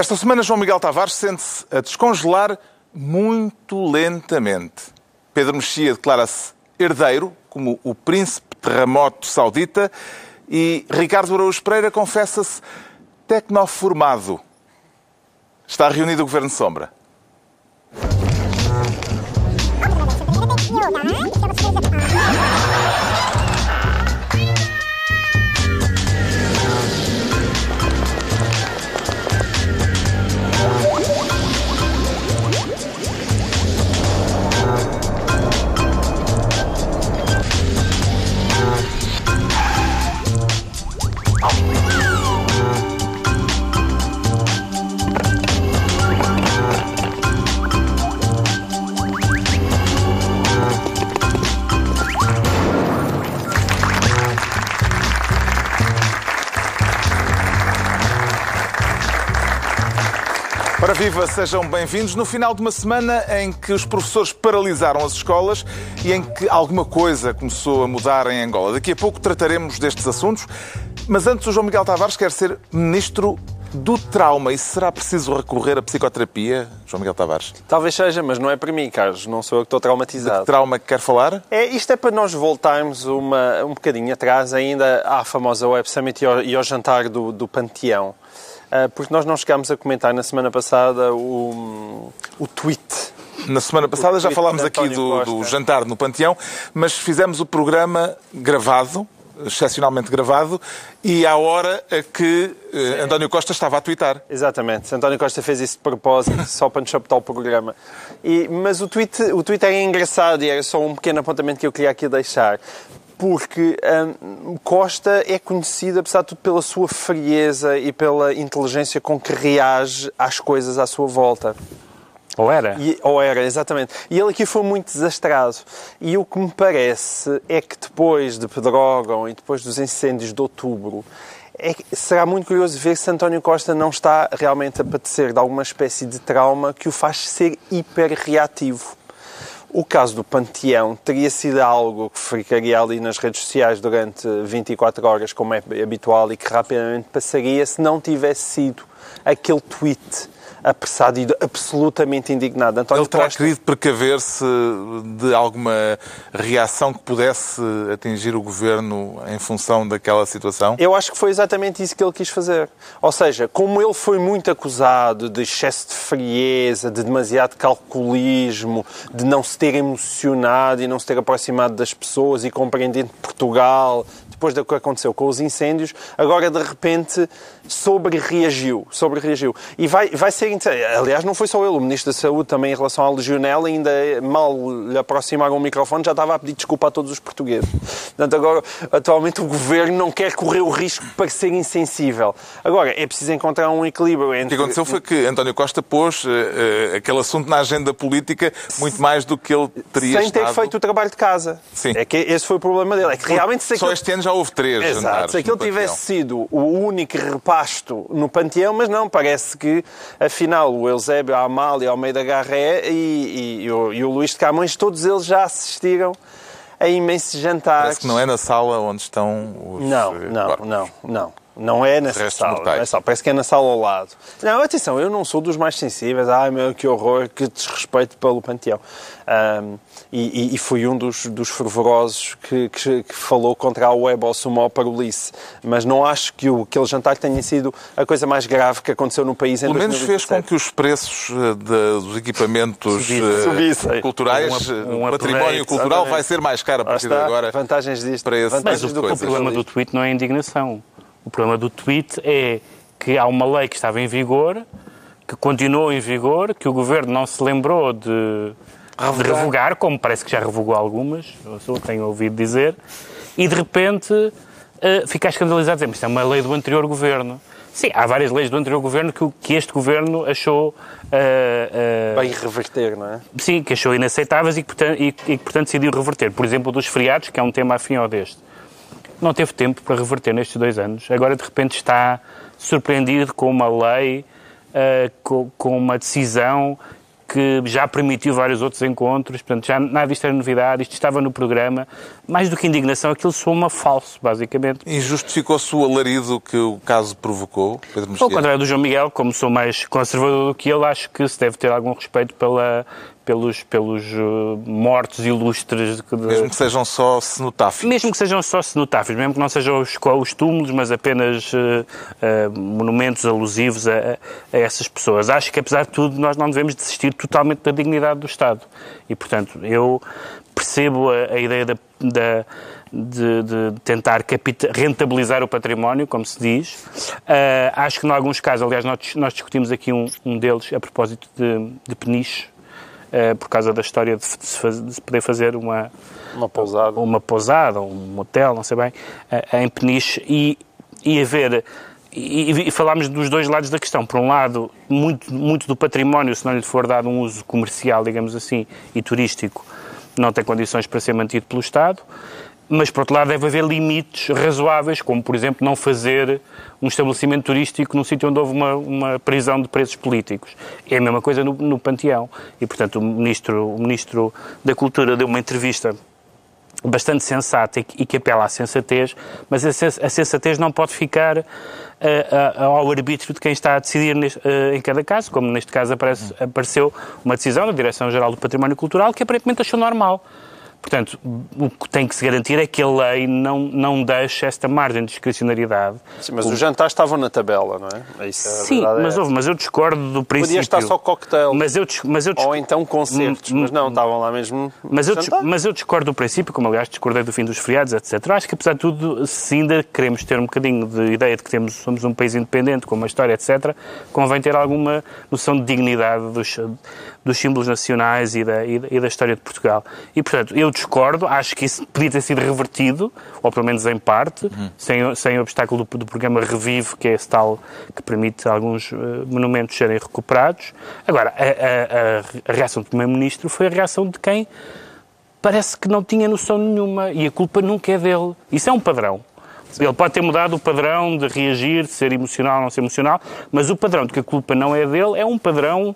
Esta semana, João Miguel Tavares sente-se a descongelar muito lentamente. Pedro Mexia declara-se herdeiro, como o príncipe terremoto saudita, e Ricardo Araújo Pereira confessa-se tecnoformado. Está reunido o Governo Sombra. Ora viva, sejam bem-vindos no final de uma semana em que os professores paralisaram as escolas e em que alguma coisa começou a mudar em Angola. Daqui a pouco trataremos destes assuntos, mas antes o João Miguel Tavares quer ser ministro do trauma. E será preciso recorrer à psicoterapia, João Miguel Tavares? Talvez seja, mas não é para mim, Carlos. Não sou eu que estou traumatizado. De que trauma que quer falar? É, isto é para nós voltarmos uma, um bocadinho atrás, ainda à famosa Web Summit e ao, e ao jantar do, do Panteão. Uh, porque nós não chegámos a comentar na semana passada o, o tweet na semana passada já falámos aqui do, do, jantar no Panteão, mas fizemos o programa gravado, excepcionalmente gravado, e à hora a que eh, António Costa estava a twittar. Exatamente. António Costa fez isso de propósito, só para nos chapetar o programa. E, mas o tweet, o tweet era engraçado e era só um pequeno apontamento que eu queria aqui deixar porque hum, Costa é conhecido, apesar de tudo, pela sua frieza e pela inteligência com que reage às coisas à sua volta. Ou era? E, ou era, exatamente. E ele aqui foi muito desastrado. E o que me parece é que depois de Pedrógão e depois dos incêndios de outubro, é, será muito curioso ver se António Costa não está realmente a padecer de alguma espécie de trauma que o faz ser hiper reativo. O caso do Panteão teria sido algo que ficaria ali nas redes sociais durante 24 horas, como é habitual, e que rapidamente passaria se não tivesse sido aquele tweet apressado e absolutamente indignado. António Ele terá Costa... querido precaver-se de alguma reação que pudesse atingir o governo em função daquela situação? Eu acho que foi exatamente isso que ele quis fazer. Ou seja, como ele foi muito acusado de excesso de frieza, de demasiado calculismo, de não se ter emocionado e não se ter aproximado das pessoas e compreendendo Portugal, depois do que aconteceu com os incêndios, agora de repente sobre-reagiu. Sobre-reagiu. E vai, vai ser. Aliás, não foi só ele, o Ministro da Saúde também, em relação à legionela, ainda mal lhe aproximaram o microfone, já estava a pedir desculpa a todos os portugueses. Portanto, agora, atualmente, o governo não quer correr o risco de parecer insensível. Agora, é preciso encontrar um equilíbrio entre. O que aconteceu foi que António Costa pôs uh, uh, aquele assunto na agenda política muito mais do que ele teria Sem estado... ter feito o trabalho de casa. Sim. É que esse foi o problema dele. É que realmente... Só aquilo... este ano já houve três Exato. Se aquilo tivesse sido o único no Panteão, mas não, parece que, afinal, o Eusébio, a Amália, Almeida Garré e, e, e, o, e o Luís de Camões, todos eles já assistiram a imensos jantares. Parece que não é na sala onde estão os Não, eh, não, corpos. não, não. Não é nessa sala, é sala, parece que é na sala ao lado. Não, atenção, eu não sou dos mais sensíveis. Ai meu, que horror, que desrespeito pelo panteão. Um, e, e, fui um dos, dos fervorosos que, que, que, falou contra a web ao sumo parolice. Mas não acho que o, aquele jantar tenha sido a coisa mais grave que aconteceu no país em Pelo menos fez com que os preços eh, de, dos equipamentos eh, Subissem. culturais, um, um património cultural exatamente. vai ser mais caro a partir de agora. Vantagens disto. Para esse Mas o, o problema do tweet não é a indignação. O problema do tweet é que há uma lei que estava em vigor, que continuou em vigor, que o governo não se lembrou de revogar, de revogar como parece que já revogou algumas, eu tenho ouvido dizer, e de repente uh, fica escandalizado dizer, mas isto é uma lei do anterior governo. Sim, há várias leis do anterior governo que, que este governo achou. Uh, uh, Bem reverter, não é? Sim, que achou inaceitáveis e que, portanto, e, e portanto, decidiu reverter. Por exemplo, dos feriados, que é um tema afim ao deste não teve tempo para reverter nestes dois anos. Agora, de repente, está surpreendido com uma lei, uh, com, com, uma decisão que já permitiu vários outros encontros, portanto, já nada disto era novidade, isto estava no programa. Mais do que indignação, aquilo soma falso, basicamente. E justificou-se o alarido que o caso provocou, Pedro Ao contrário do João Miguel, como sou mais conservador do que ele, acho que se deve ter algum respeito pela, pelos, pelos uh, mortos ilustres. De, mesmo que sejam só cenotáfios. Mesmo que sejam só cenotáfios, mesmo que não sejam os, os túmulos, mas apenas uh, uh, monumentos alusivos a, a, essas pessoas. Acho que, apesar de tudo, nós não devemos desistir totalmente da dignidade do Estado. E, portanto, eu percebo a, a ideia da, da de, de, tentar rentabilizar o património, como se diz. Uh, acho que, em alguns casos, aliás, nós, nós discutimos aqui um, um deles a propósito de, de peniche, uh, por causa da história de, de, de, se poder fazer uma, uma pousada, uma pousada um motel, não sei bem, uh, em peniche, e, e haver. E, e, falámos dos dois lados da questão. Por um lado, muito, muito do património, se não lhe for dado um uso comercial, digamos assim, e turístico, não tem condições para ser mantido pelo Estado mas por outro lado deve haver limites razoáveis, como por exemplo não fazer um estabelecimento turístico num sítio onde houve uma, uma prisão de presos políticos. É a mesma coisa no, no Panteão. E portanto o ministro, o ministro da Cultura deu uma entrevista bastante sensata e que apela à sensatez, mas a sensatez não pode ficar uh, uh, ao arbítrio de quem está a decidir neste, uh, em cada caso, como neste caso aparece, apareceu uma decisão da Direção-Geral do Património Cultural que aparentemente achou normal. Portanto, o que tem que se garantir é que a lei não, não deixe esta margem de discricionariedade. Sim, mas o... os jantares estavam na tabela, não é? é Sim, mas, é houve, mas eu discordo do princípio. Podia estar só cocktail. Mas eu, mas eu Ou então concertos, mas não, estavam lá mesmo. Mas eu, mas eu discordo do princípio, como aliás discordei do fim dos feriados, etc. Acho que apesar de tudo, se ainda queremos ter um bocadinho de ideia de que temos, somos um país independente, com uma história, etc., convém ter alguma noção de dignidade dos, dos símbolos nacionais e da, e da, e da história de Portugal. E, portanto, eu discordo, acho que isso podia ter sido revertido, ou pelo menos em parte, uhum. sem, sem o obstáculo do, do, programa Revive, que é esse tal que permite alguns uh, monumentos serem recuperados. Agora, a, a, a, a reação do Primeiro-Ministro foi a reação de quem parece que não tinha noção nenhuma e a culpa nunca é dele. Isso é um padrão. Ele pode ter mudado o padrão de reagir, de ser emocional ou não ser emocional, mas o padrão de que a culpa não é dele é um padrão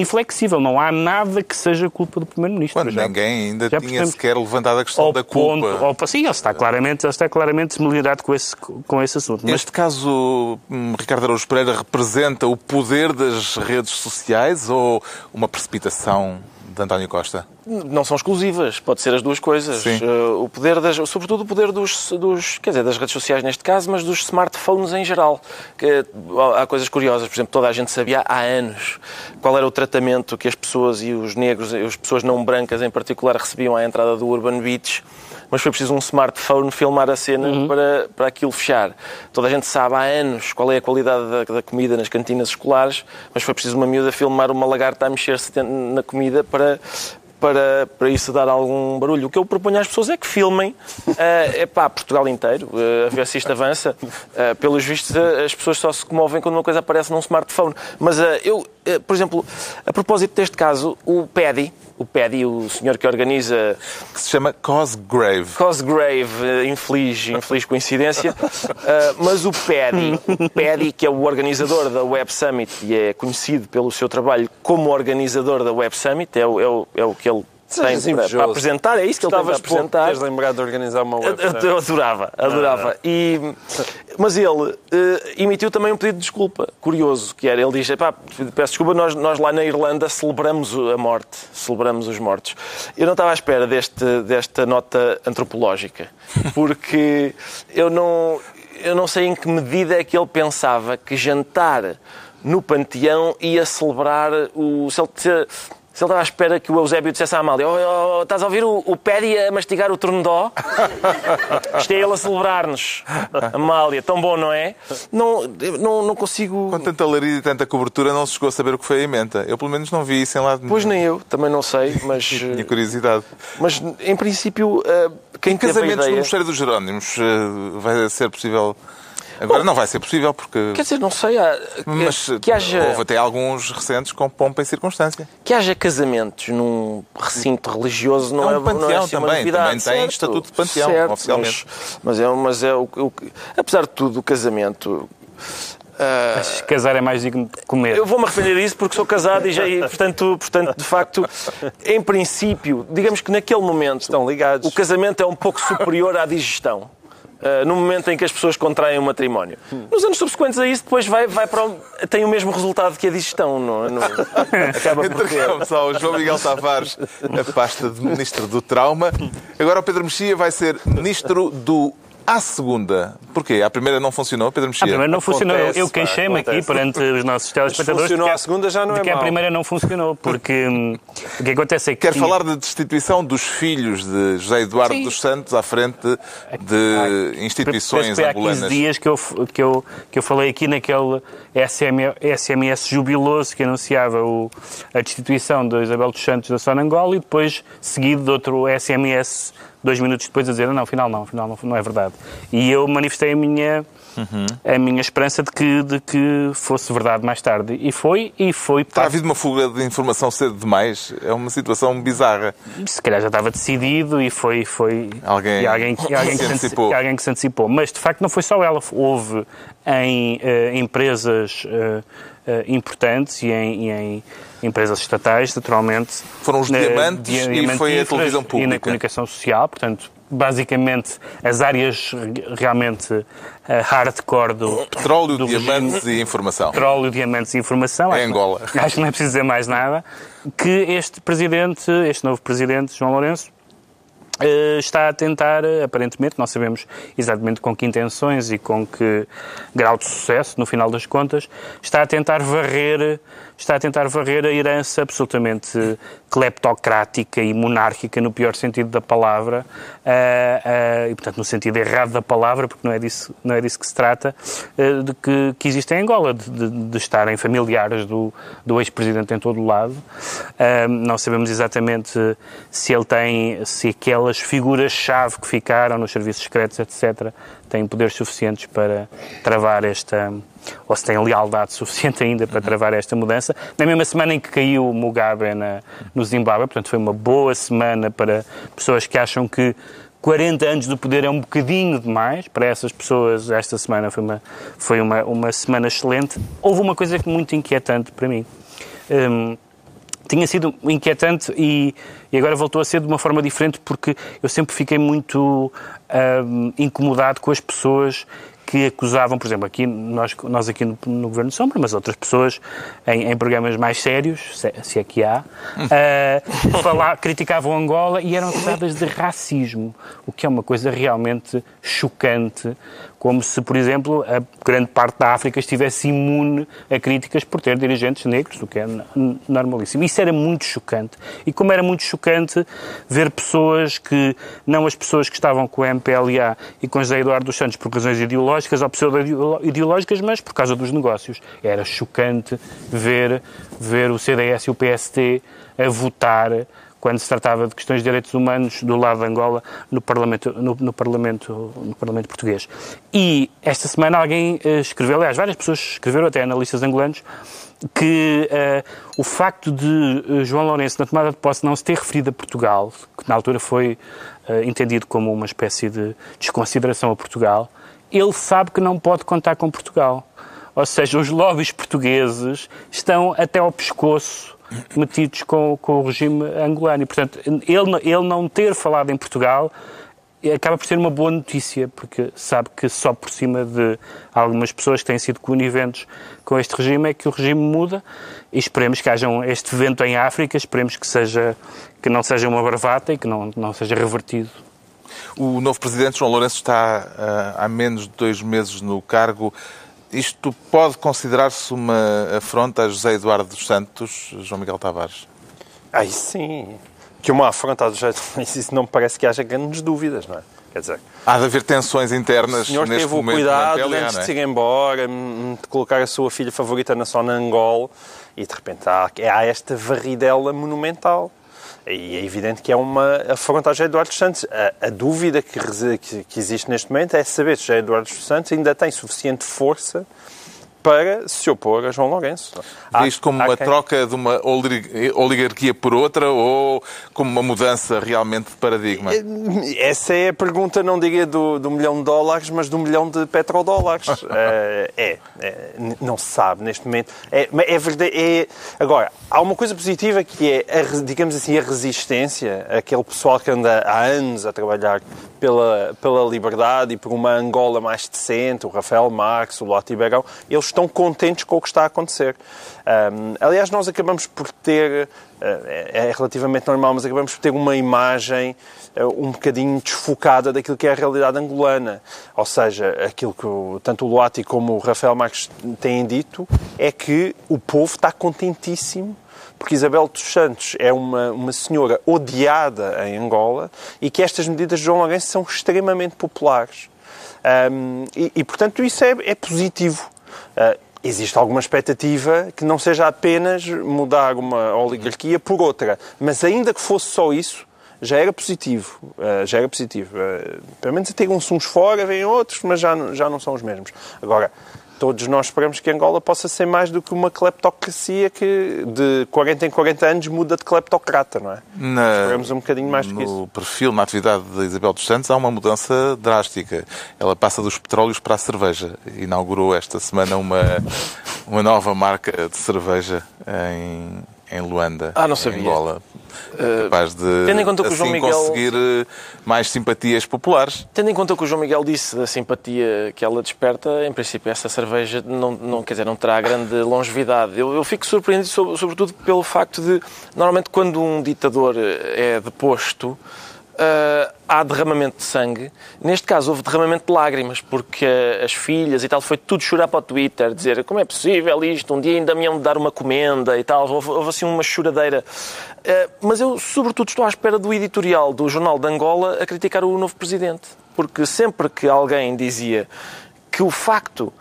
inflexível. Não há nada que seja culpa do Primeiro-Ministro. Quando já, ninguém ainda já tinha sequer levantado a questão da culpa. Ponto, sim, ele está claramente, ele está claramente familiarizado com esse, com esse assunto. Mas... Este caso, hum, Ricardo Araújo Pereira, representa o poder das redes sociais ou uma precipitação de António Costa? Não são exclusivas, pode ser as duas coisas. Uh, o poder das, sobretudo o poder dos, dos, quer dizer, das redes sociais neste caso, mas dos smartphones em geral. Que, há coisas curiosas, por exemplo, toda a gente sabia há anos qual era o tratamento que as pessoas e os negros, as pessoas não brancas em particular, recebiam à entrada do Urban Beach mas foi preciso um smartphone filmar a cena uhum. para, para aquilo fechar. Toda a gente sabe há anos qual é a qualidade da, da, comida nas cantinas escolares, mas foi preciso uma miúda filmar uma lagarta a mexer-se na comida para, para, para isso dar algum barulho. O que eu proponho às pessoas é que filmem, é uh, pá, Portugal inteiro, uh, a ver se isto avança. Uh, pelos vistos, uh, as pessoas só se comovem quando uma coisa aparece num smartphone. Mas eu, por exemplo, a propósito deste caso, o PEDI, o Paddy, o senhor que organiza... Que se chama Cosgrave. Cosgrave, eh, infeliz, infeliz coincidência. uh, mas o Paddy, o Paddy, que é o organizador da Web Summit e é conhecido pelo seu trabalho como organizador da Web Summit, é o, é o, é o que ele tem para, para, apresentar, é isso que ele tem para apresentar. Tens lembrado de organizar uma web adorava, adorava. Ah. E, mas ele uh, emitiu também um pedido de desculpa, curioso, que era, ele diz, peço desculpa, nós, nós lá na Irlanda celebramos a morte, celebramos os mortos. Eu não estava à espera deste, desta nota antropológica, porque eu não, eu não sei em que medida é que ele pensava que jantar no panteão ia celebrar o... Se ele, se ele estava à espera que o Eusébio dissesse à Amália: oh, oh, estás a ouvir o, o Pédi a mastigar o tornodó? Isto é ele a celebrar-nos. Amália, tão bom, não é? Não, não, não consigo. Com tanta larida e tanta cobertura, não se chegou a saber o que foi a emenda. Eu, pelo menos, não vi isso em lado nenhum. Pois nem eu, também não sei, mas. Tinha curiosidade. Mas, em princípio, eh, quem em casamentos ideia... no Mosteiro dos Jerónimos eh, vai ser possível Agora Bom, não vai ser possível porque. Quer dizer, não sei. Há, mas que haja... houve até alguns recentes com pompa e circunstância. Que haja casamentos num recinto religioso não é, um panteão não é assim também. Também tem certo, estatuto de panteão, certo, oficialmente. Mas, mas, é, mas é o, o, apesar de tudo, o casamento Acho que casar é mais digno de comer. Eu vou-me arrepender disso porque sou casado e, já, e, portanto, portanto, de facto, em princípio, digamos que naquele momento Estão ligados. o casamento é um pouco superior à digestão. Uh, no momento em que as pessoas contraem o matrimónio. Nos anos subsequentes a isso, depois vai, vai para o, tem o mesmo resultado que a digestão. Não, não, acaba por. Entregamos ao João Miguel Tavares a pasta de Ministro do Trauma. Agora o Pedro Mexia vai ser Ministro do à segunda. Porquê? À primeira não funcionou, Pedro Mexia? A primeira não funcionou. Acontece, eu queixei-me aqui perante os nossos telespectadores funcionou de que, à segunda já não é que a primeira não funcionou. Porque hum, o que acontece é que... Quer tinha- falar da destituição dos filhos de José Eduardo Sim. dos Santos à frente de instituições Penso foi há 15 angolanas? dias que eu, que, eu, que eu falei aqui naquele SM, SMS jubiloso que anunciava o, a destituição de Isabel dos Santos da Sonangola e depois seguido de outro SMS dois minutos depois a dizer não, afinal não, afinal não, não é verdade. E eu manifestei a minha, a minha esperança de que, de que fosse verdade mais tarde. E foi, e foi... Terá havido uma fuga de informação cedo demais? É uma situação bizarra. se calhar já estava decidido e foi, foi Alguém e alguém, e alguém, se que se antecipou. alguém que se antecipou. Mas de facto não foi só ela, houve em eh, empresas eh, eh, importantes e em, e em empresas estatais, naturalmente. Foram os na- diamantes e foi a televisão E na pública. comunicação social, portanto, basicamente as áreas re- realmente eh, hardcore do, Petróleo, do diamantes e informação. petróleo, diamantes e informação. É Acho que- Angola. Acho que não é preciso dizer mais nada. Que este presidente, este novo presidente, João Lourenço, eh, está a tentar, eh, aparentemente, não sabemos exatamente com que intenções e com que grau de sucesso, no final das contas, está a tentar varrer, está a tentar varrer a herança absolutamente cleptocrática e monárquica, no pior sentido da palavra, eh, eh, e portanto no sentido errado da palavra, porque não é disso, não é disso que se trata, eh, de que, que existe em Angola, de, de, de estarem familiares do, do ex-presidente em todo o lado. Não sabemos exatamente se ele tem, se aquelas figuras-chave que ficaram nos serviços secretos, etc., têm poderes suficientes para travar esta, ou se têm lealdade suficiente ainda para travar esta mudança. Na mesma semana em que caiu o Mugabe na, no Zimbábue, portanto foi uma boa semana para pessoas que acham que 40 anos do poder é um bocadinho demais. Para essas pessoas, esta semana foi uma, foi uma, uma semana excelente. Houve uma coisa muito inquietante para mim. Hum, tinha sido inquietante e, e agora voltou a ser de uma forma diferente porque eu sempre fiquei muito hum, incomodado com as pessoas que acusavam, por exemplo, aqui nós, nós aqui no, no Governo de Sombra, mas outras pessoas em, em programas mais sérios, se, se é que há, uh, falar, criticavam Angola e eram acusadas de racismo, o que é uma coisa realmente chocante, como se, por exemplo, a grande parte da África estivesse imune a críticas por ter dirigentes negros, o que é normalíssimo. Isso era muito chocante. E como era muito chocante ver pessoas que, não as pessoas que estavam com o MPLA e com José Eduardo dos Santos por razões ideológicas ou pseudo-ideológicas, mas por causa dos negócios. Era chocante ver, ver o CDS e o PST a votar quando se tratava de questões de direitos humanos do lado de Angola no Parlamento, no, no Parlamento, no Parlamento Português. E esta semana alguém eh, escreveu, aliás, várias pessoas escreveram, até analistas angolanos, que eh, o facto de eh, João Lourenço, na tomada de posse, não se ter referido a Portugal, que na altura foi eh, entendido como uma espécie de desconsideração a Portugal, ele sabe que não pode contar com Portugal. Ou seja, os lobbies portugueses estão até ao pescoço metidos com, com o regime angolano. E, portanto, ele, ele não ter falado em Portugal acaba por ser uma boa notícia, porque sabe que só por cima de algumas pessoas que têm sido coniventes com este regime é que o regime muda e esperemos que haja um- este vento em África, esperemos que, seja, que não seja uma bravata e que não, não seja revertido. O novo presidente, João Lourenço, está ah, há menos de dois meses no cargo. Isto pode considerar-se uma afronta a José Eduardo dos Santos, João Miguel Tavares? Aí sim. Que uma afronta do jeito. Isso não me parece que haja grandes dúvidas, não é? Quer dizer, Há de haver tensões internas o senhor neste teve o cuidado antes não de é? se ir embora, hum, de colocar a sua filha favorita na Sonangol e de repente há, há esta varridela monumental. E é evidente que é uma afronta a Eduardo Santos. A, a dúvida que, que- que existe neste momento é saber se Eduardo Santos ainda tem suficiente força para se opor a João Lourenço. Há, Isto como uma quem... troca de uma oligarquia por outra ou como uma mudança realmente de paradigma? Essa é a pergunta, não diria do, do milhão de dólares, mas do milhão de petrodólares. é, é, é, não se sabe neste momento. É, é verdade. É... Agora, há uma coisa positiva que é, a, digamos assim, a resistência, aquele pessoal que anda há anos a trabalhar pela, pela liberdade e por uma Angola mais decente, o Rafael Marques, o Lote Iberão, eles estão contentes com o que está a acontecer. Um, aliás, nós acabamos por ter, uh, é, relativamente normal, mas acabamos por ter uma imagem uh, um bocadinho desfocada daquilo que é a realidade angolana. Ou seja, aquilo que o, tanto o Loati como o Rafael Marques têm dito é que o povo está contentíssimo porque Isabel dos Santos é uma, uma senhora odiada em Angola e que estas medidas de João Lourenço são extremamente populares. Um, e, e, portanto, isso é, é positivo. Uh, existe alguma expectativa que não seja apenas mudar uma oligarquia por outra, mas ainda que fosse só isso, já era positivo. Uh, já era positivo. Uh, pelo menos uns uns fora, vêm outros, mas já, já não são os mesmos. Agora, todos nós esperamos que Angola possa ser mais do que uma cleptocracia que de 40 em 40 anos muda de cleptocrata, não é? Na, esperamos um bocadinho mais do que isso. No perfil, na atividade de Isabel dos Santos, há uma mudança drástica. Ela passa dos petróleos para a cerveja. Inaugurou esta semana uma, uma nova marca de cerveja em, em Luanda, ah, não sabia. em Angola. Uh, capaz de tendo em conta que assim, o João Miguel... conseguir eh, mais simpatias populares. Tendo em conta o que o João Miguel disse da simpatia que ela desperta, em princípio essa cerveja não, não, quer dizer, não terá grande longevidade. Eu, eu fico surpreendido sobretudo pelo facto de, normalmente quando um ditador é deposto, uh, há derramamento de sangue. Neste caso, houve derramamento de lágrimas, porque as filhas e tal, foi tudo chorar para o Twitter, dizer como é possível isto, um dia ainda me iam dar uma comenda e tal. Houve, houve assim uma choradeira. Uh, mas eu, sobretudo, estou à espera do editorial do Jornal de Angola a criticar o novo presidente. Porque sempre que alguém dizia que o facto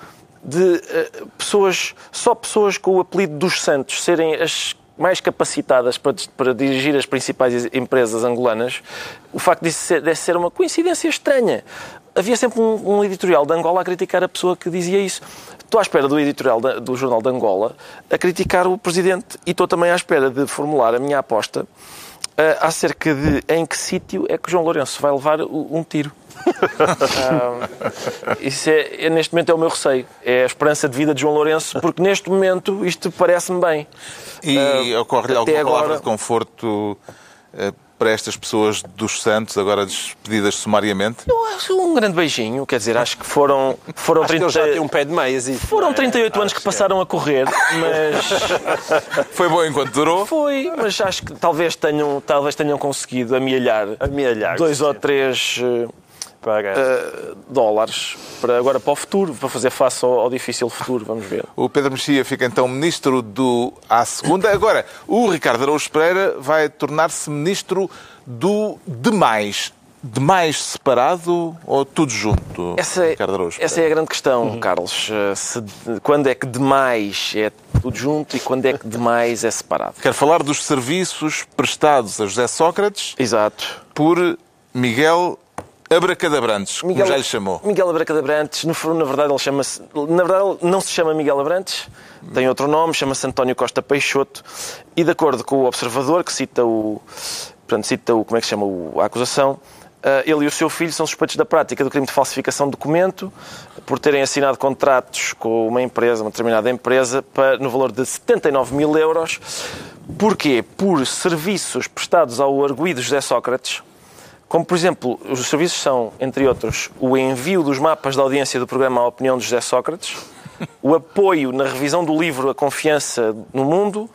de uh, pessoas, só pessoas com o apelido dos santos serem as mais capacitadas para, para dirigir as principais empresas angolanas, o facto disso ser, ser uma coincidência estranha. Havia sempre um, um, editorial de Angola a criticar a pessoa que dizia isso. Estou à espera do editorial da, do Jornal de Angola a criticar o Presidente e estou também à espera de formular a minha aposta acerca de em que sítio é que João Lourenço vai levar um tiro. isso é, é, neste momento é o meu receio. É a esperança de vida de João Lourenço, porque neste momento isto parece-me bem. E uh, ocorre-lhe alguma agora... palavra de conforto uh, para estas pessoas dos Santos, agora despedidas sumariamente? Eu acho um grande beijinho, quer dizer, acho que foram... foram acho 30... que já tem um pé de meias. E... Foram 38 anos que passaram a correr, mas... Foi bom enquanto durou? Foi, mas acho que talvez tenham, talvez tenham conseguido amealhar, amealhar dois sim. ou três... Uh, para uh, dólares para agora para o futuro, para fazer face ao, ao, difícil futuro, vamos ver. O Pedro Mexia fica então ministro do à segunda. Agora, o Ricardo Araújo Pereira vai tornar-se ministro do demais. Demais separado ou tudo junto, essa, é- Ricardo Araújo Essa é a grande questão, uhum. Carlos. Eh, se, quando é que demais é tudo junto e quando é que demais é separado? Quero falar dos serviços prestados a José Sócrates Exato. por Miguel Abracadabrantes, como Miguel, já lhe chamou. Miguel Abracadabrantes, no, na verdade ele chama-se. Na verdade não se chama Miguel Abrantes, tem outro nome, chama-se António Costa Peixoto, e de acordo com o observador, que cita o. Portanto, cita o. como é que se chama o, a acusação, eh, ele e o seu filho são suspeitos da prática do crime de falsificação de documento por terem assinado contratos com uma empresa, uma determinada empresa, para, no valor de 79 mil euros. Porquê? Por serviços prestados ao arguído José Sócrates, como, por exemplo, os serviços são, entre outros, o envio dos mapas da audiência do programa A Opinião de José Sócrates, o apoio na revisão do livro A Confiança no Mundo,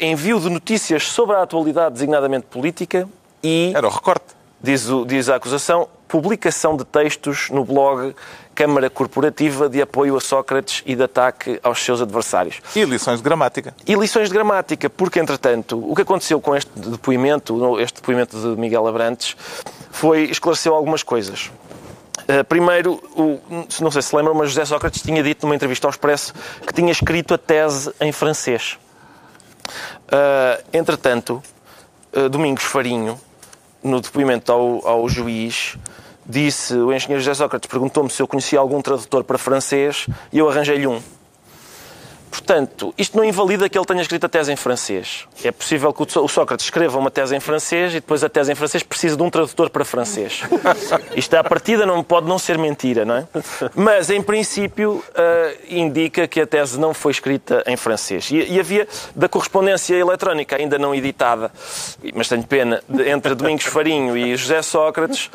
envio de notícias sobre a atualidade designadamente política e... Era o recorte. Diz, diz a acusação, publicação de textos no blog Câmara Corporativa de Apoio a Sócrates e de Ataque aos seus adversários. E lições de gramática. E lições de gramática, porque, entretanto, o que aconteceu com este depoimento, este depoimento de Miguel Abrantes, foi esclareceu algumas coisas. Uh, primeiro, não sei se lembram, mas José Sócrates tinha dito numa entrevista ao Expresso que tinha escrito a tese em francês. Uh, entretanto, uh, Domingos Farinho, no depoimento ao, ao juiz, disse, o engenheiro José Sócrates perguntou-me se eu conhecia algum tradutor para francês e eu arranjei-lhe um. Portanto, isto não invalida que ele tenha escrito a tese em francês. É possível que o Sócrates escreva uma tese em francês e depois a tese em francês precisa de um tradutor para francês. Isto, à partida, não pode não ser mentira, não é? Mas, em princípio, uh, indica que a tese não foi escrita em francês. E, e, havia da correspondência eletrónica ainda não editada, mas tenho pena, de, entre Domingos Farinho e José Sócrates.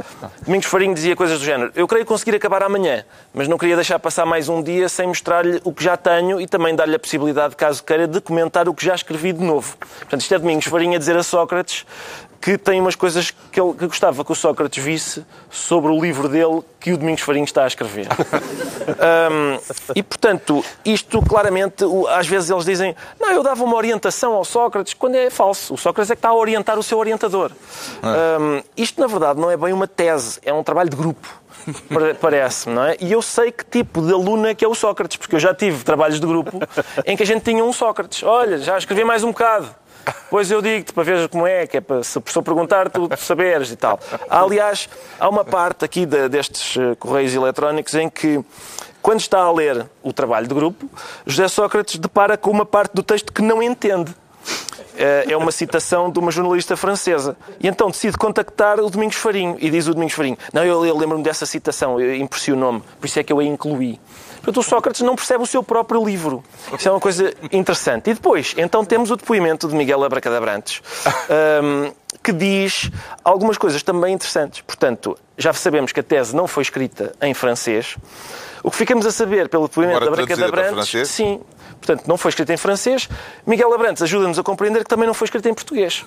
Domingos Farinho dizia coisas do género: Eu creio conseguir acabar amanhã, mas não queria deixar passar mais um dia sem mostrar-lhe o que já tenho e também dar-lhe a possibilidade, caso queira, de comentar o que já escrevi de novo. Portanto, isto é Domingos Farinha dizer a Sócrates que tem umas coisas que ele que gostava que o Sócrates visse sobre o livro dele que o Domingos Farinho está a escrever. um, e, portanto, isto claramente, às vezes eles dizem não, eu dava uma orientação ao Sócrates, quando é falso. O Sócrates é que está a orientar o seu orientador. Um, isto, na verdade, não é bem uma tese, é um trabalho de grupo parece-me, não é? E eu sei que tipo de aluna que é o Sócrates, porque eu já tive trabalhos de grupo em que a gente tinha um Sócrates. Olha, já escrevi mais um bocado. Pois eu digo-te para ver como é, que é para se o professor perguntar, tu saberes e tal. Aliás, há uma parte aqui de, destes eh, correios eletrónicos em que, quando está a ler o trabalho de grupo, José Sócrates depara com uma parte do texto que não entende. Eh, é uma citação de uma jornalista francesa. E então decide contactar o Domingos Farinho. E diz o Domingos Farinho: Não, eu, eu lembro-me dessa citação, impressionou-me, por isso é que eu a incluí. Portanto, o Sócrates não percebe o seu próprio livro. Isso é uma coisa interessante. E depois, então, temos o depoimento de Miguel Abracadabrantes, um, que diz algumas coisas também interessantes. Portanto, já sabemos que a tese não foi escrita em francês. O que ficamos a saber pelo depoimento Agora, da Abracadabrantes... Sim, portanto, não foi escrito em francês. Miguel Abrantes ajuda-nos a compreender que também não foi escrito em português.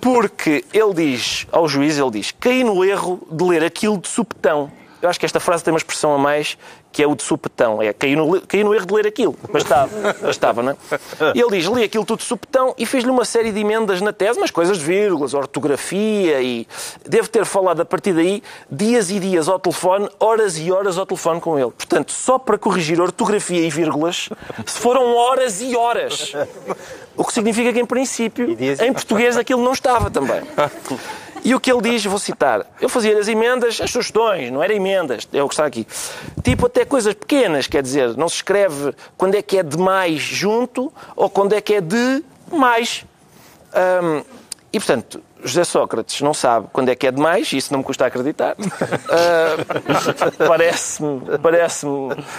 Porque ele diz, ao juiz, ele diz, caí no erro de ler aquilo de supetão. Eu acho que esta frase tem uma expressão a mais que é o de supetão. É cair no, cair no erro de ler aquilo. Bastava, bastava, não é? Ele diz, li aquilo tudo de supetão e fiz-lhe uma série de emendas na tese, mas coisas de vírgulas, ortografia e... Devo ter falado a partir daí dias e dias ao telefone, horas e horas ao telefone com ele. Portanto, só para corrigir ortografia e vírgulas, foram horas e horas. O que significa que, em princípio, em português aquilo não estava também. E o que ele diz, vou citar, eu fazia as emendas, as sugestões, não era emendas, é o que está aqui. Tipo até coisas pequenas, quer dizer, não se escreve quando é que é de mais junto ou quando é que é de mais. Um, e, portanto, José Sócrates não sabe quando é que é demais, isso não me custa acreditar. Uh, Parece-me parece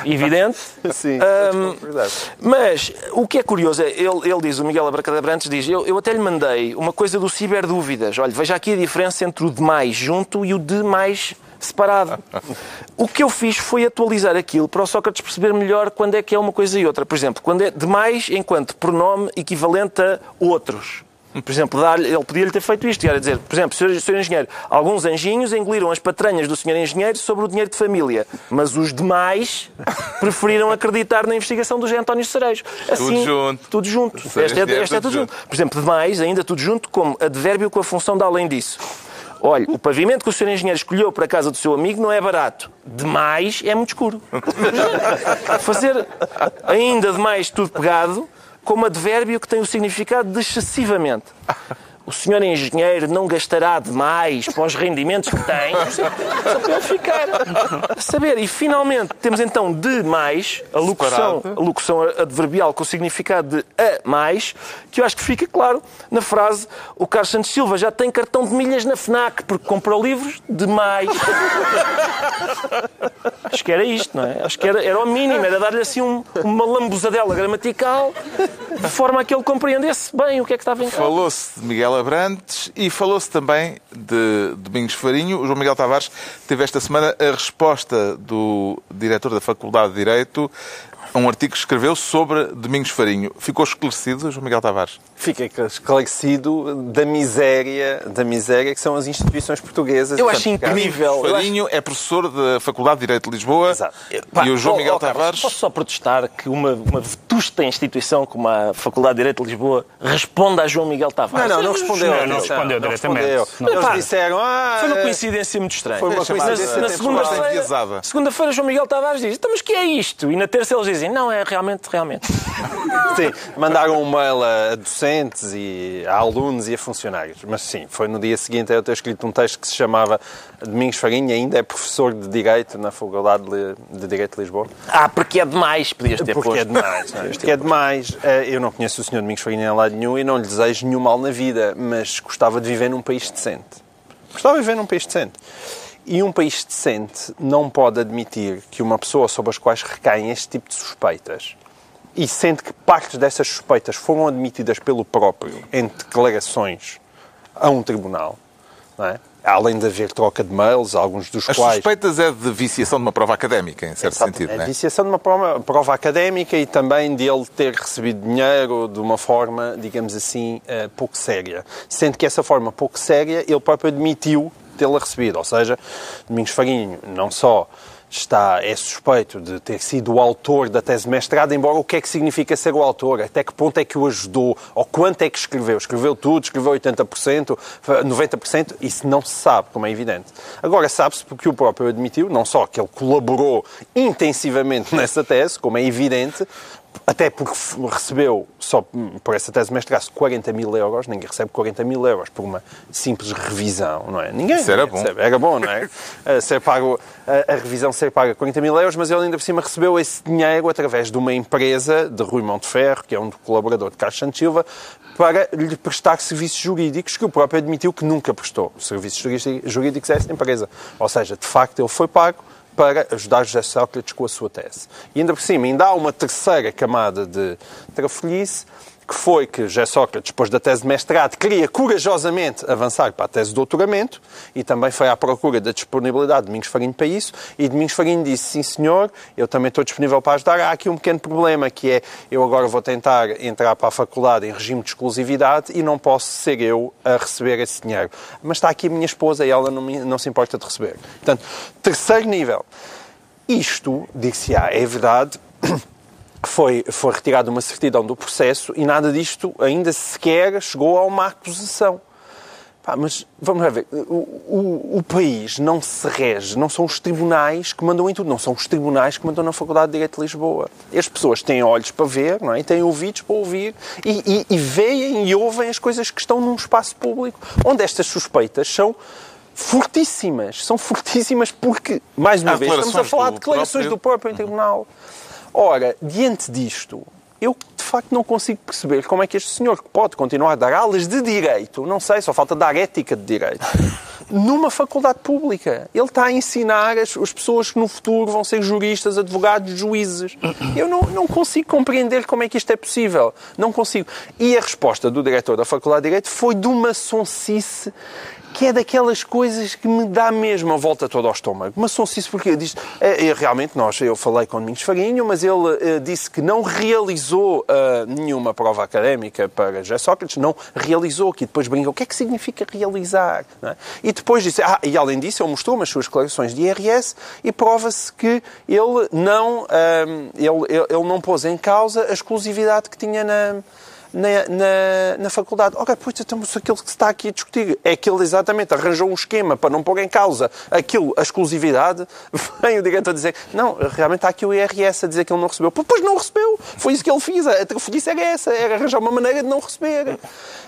evidente. Sim, uh, mas o que é curioso é, ele, ele diz, o Miguel Abracadabrantes diz, eu, eu até lhe mandei uma coisa do ciberdúvidas. Olha, veja aqui a diferença entre o demais junto e o demais separado. O que eu fiz foi atualizar aquilo para o Sócrates perceber melhor quando é que é uma coisa e outra. Por exemplo, quando é demais enquanto pronome equivalente a outros. Por exemplo, ele podia-lhe ter feito isto. Era dizer, por exemplo, senhor, senhor engenheiro, alguns anjinhos engoliram as patranhas do senhor engenheiro sobre o dinheiro de família, mas os demais preferiram acreditar na investigação do José António Cerejo. Assim, tudo junto. Tudo junto. Este é, é tudo junto. Por exemplo, demais, ainda tudo junto, como advérbio com a função de além disso. Olha, o pavimento que o senhor engenheiro escolheu para a casa do seu amigo não é barato. Demais é muito escuro. Fazer ainda demais tudo pegado como advérbio que tem o significado de excessivamente o senhor engenheiro não gastará demais para os rendimentos que tem, só para ele ficar a saber. E finalmente temos então de mais, a locução, a locução adverbial com o significado de a mais, que eu acho que fica claro na frase o Carlos Santos Silva já tem cartão de milhas na FNAC porque comprou livros de mais. Acho que era isto, não é? Acho que era, era o mínimo, era dar-lhe assim um, uma lambuzadela gramatical de forma a que ele compreendesse bem o que é que estava em casa. Falou-se de Miguel Abrantes e falou-se também de Domingos Farinho. O João Miguel Tavares teve esta semana a resposta do diretor da Faculdade de Direito um artigo que escreveu sobre Domingos Farinho. Ficou esclarecido, João Miguel Tavares? Fica esclarecido da miséria, da miséria que são as instituições portuguesas. Eu acho incrível. Farinho acho... é professor da Faculdade de Direito de Lisboa Exato. e o João oh, Miguel oh, Tavares... Posso só protestar que uma, uma vetusta instituição como a Faculdade de Direito de Lisboa responda a João Miguel Tavares? Não, não, não respondeu. Não, não respondeu não diretamente. Respondeu. Eles disseram... Ah, foi uma coincidência muito estranha. Foi uma coincidência Na, na segunda-feira, segunda João Miguel Tavares diz, então, mas que é isto? E na terça eles dizem, não, é realmente, realmente. sim, mandaram um mail a docentes e a alunos e a funcionários. Mas sim, foi no dia seguinte eu ter escrito um texto que se chamava Domingos Farinha, ainda é professor de Direito na Faculdade de Direito de Lisboa. Ah, porque é demais, podias ter Porque posto. é demais, não é? Porque é demais. Eh, Eu não conheço o Sr. Domingos Farinha em lado nenhum e não lhe desejo nenhum mal na vida, mas gostava de viver num país decente. Gostava de viver num país decente. E um país decente não pode admitir que uma pessoa sobre as quais recaem este tipo de suspeitas, e sendo que partes dessas suspeitas foram admitidas pelo próprio em declarações a um tribunal, não é? além de haver troca de mails, alguns dos As quais... suspeitas é de viciação de uma prova académica, em certo sentido, É não é? viciação de uma prova, prova académica e também de ele ter recebido dinheiro de uma forma, digamos assim, eh, pouco séria. Sendo que essa forma pouco séria ele próprio admitiu tê-la recebido. Ou seja, Domingos Farinho não só está, é suspeito de ter sido o autor da tese de mestrado, embora o que é que significa ser o autor? Até que ponto é que o ajudou? Ou quanto é que escreveu? Escreveu tudo? Escreveu 80%? 90%? Isso não se sabe, como é evidente. Agora, sabe-se porque o próprio admitiu, não só que ele colaborou intensivamente nessa tese, como é evidente, até porque recebeu, só por essa tese de mestrado, 40 mil euros. Ninguém recebe 40 mil euros por uma simples revisão, não é? Ninguém. Isso era bom. recebe. Era bom, não é? A ser pago, a, a revisão ser paga 40 mil euros, mas ele ainda por cima recebeu esse dinheiro através de uma empresa de Rui Monteferro, que é um colaborador de Carlos Santos Silva, para lhe prestar serviços jurídicos que o próprio admitiu que nunca prestou. Serviços jurídicos a essa empresa. Ou seja, de facto, ele foi pago para ajudar José Sócrates com a sua tese. E ainda por cima, ainda há uma terceira camada de trafolhice, que foi que José Sócrates, depois da tese de mestrado, queria corajosamente avançar para a tese de doutoramento e também foi à procura da disponibilidade de Domingos Farinho para isso e Domingos Farinho disse, sim senhor, eu também estou disponível para ajudar. Há aqui um pequeno problema que é, eu agora vou tentar entrar para a faculdade em regime de exclusividade e não posso ser eu a receber esse dinheiro. Mas está aqui a minha esposa e ela não, me, não se importa de receber. Portanto, terceiro nível. Isto, dir-se-á, é verdade, foi, foi retirada uma certidão do processo e nada disto ainda sequer chegou a uma acusação. Pá, mas vamos lá ver, o, o, o, país não se rege, não são os tribunais que mandam em tudo, não são os tribunais que mandam na Faculdade de Direito de Lisboa. As pessoas têm olhos para ver, não é? têm ouvidos para ouvir e, e, e veem e ouvem as coisas que estão num espaço público, onde estas suspeitas são fortíssimas. São fortíssimas porque, mais uma Há vez, estamos a falar de declarações próprio... do próprio tribunal. Ora, diante disto, eu de facto não consigo perceber como é que este senhor que pode continuar a dar aulas de direito, não sei, só falta dar ética de direito, numa faculdade pública. Ele está a ensinar as, as pessoas que no futuro vão ser juristas, advogados, juízes. Eu não, não consigo compreender como é que isto é possível. Não consigo. E a resposta do diretor da Faculdade de Direito foi de uma sonsice que é daquelas coisas que me dá mesmo a volta toda ao estômago. Uma sonsice porque diz, é, realmente nós, eu falei com o Domingos Farinho, mas ele é, disse que não realizou uh, nenhuma prova académica para José Sócrates, não realizou, que depois brinca, o que é que significa realizar? É? E depois disse, ah, e além disso ele mostrou as suas declarações de IRS e prova-se que ele não, uh, ele, ele não pôs em causa a exclusividade que tinha na na, na, na faculdade. Ok, pois então aquilo que se está aqui a discutir é que ele exatamente arranjou um esquema para não pôr em causa aquilo, a exclusividade, vem o diretor dizer não, realmente está aqui o IRS a dizer que ele não recebeu. Pois não recebeu, foi isso que ele fez, a trafolhice era essa, era arranjar uma maneira de não receber.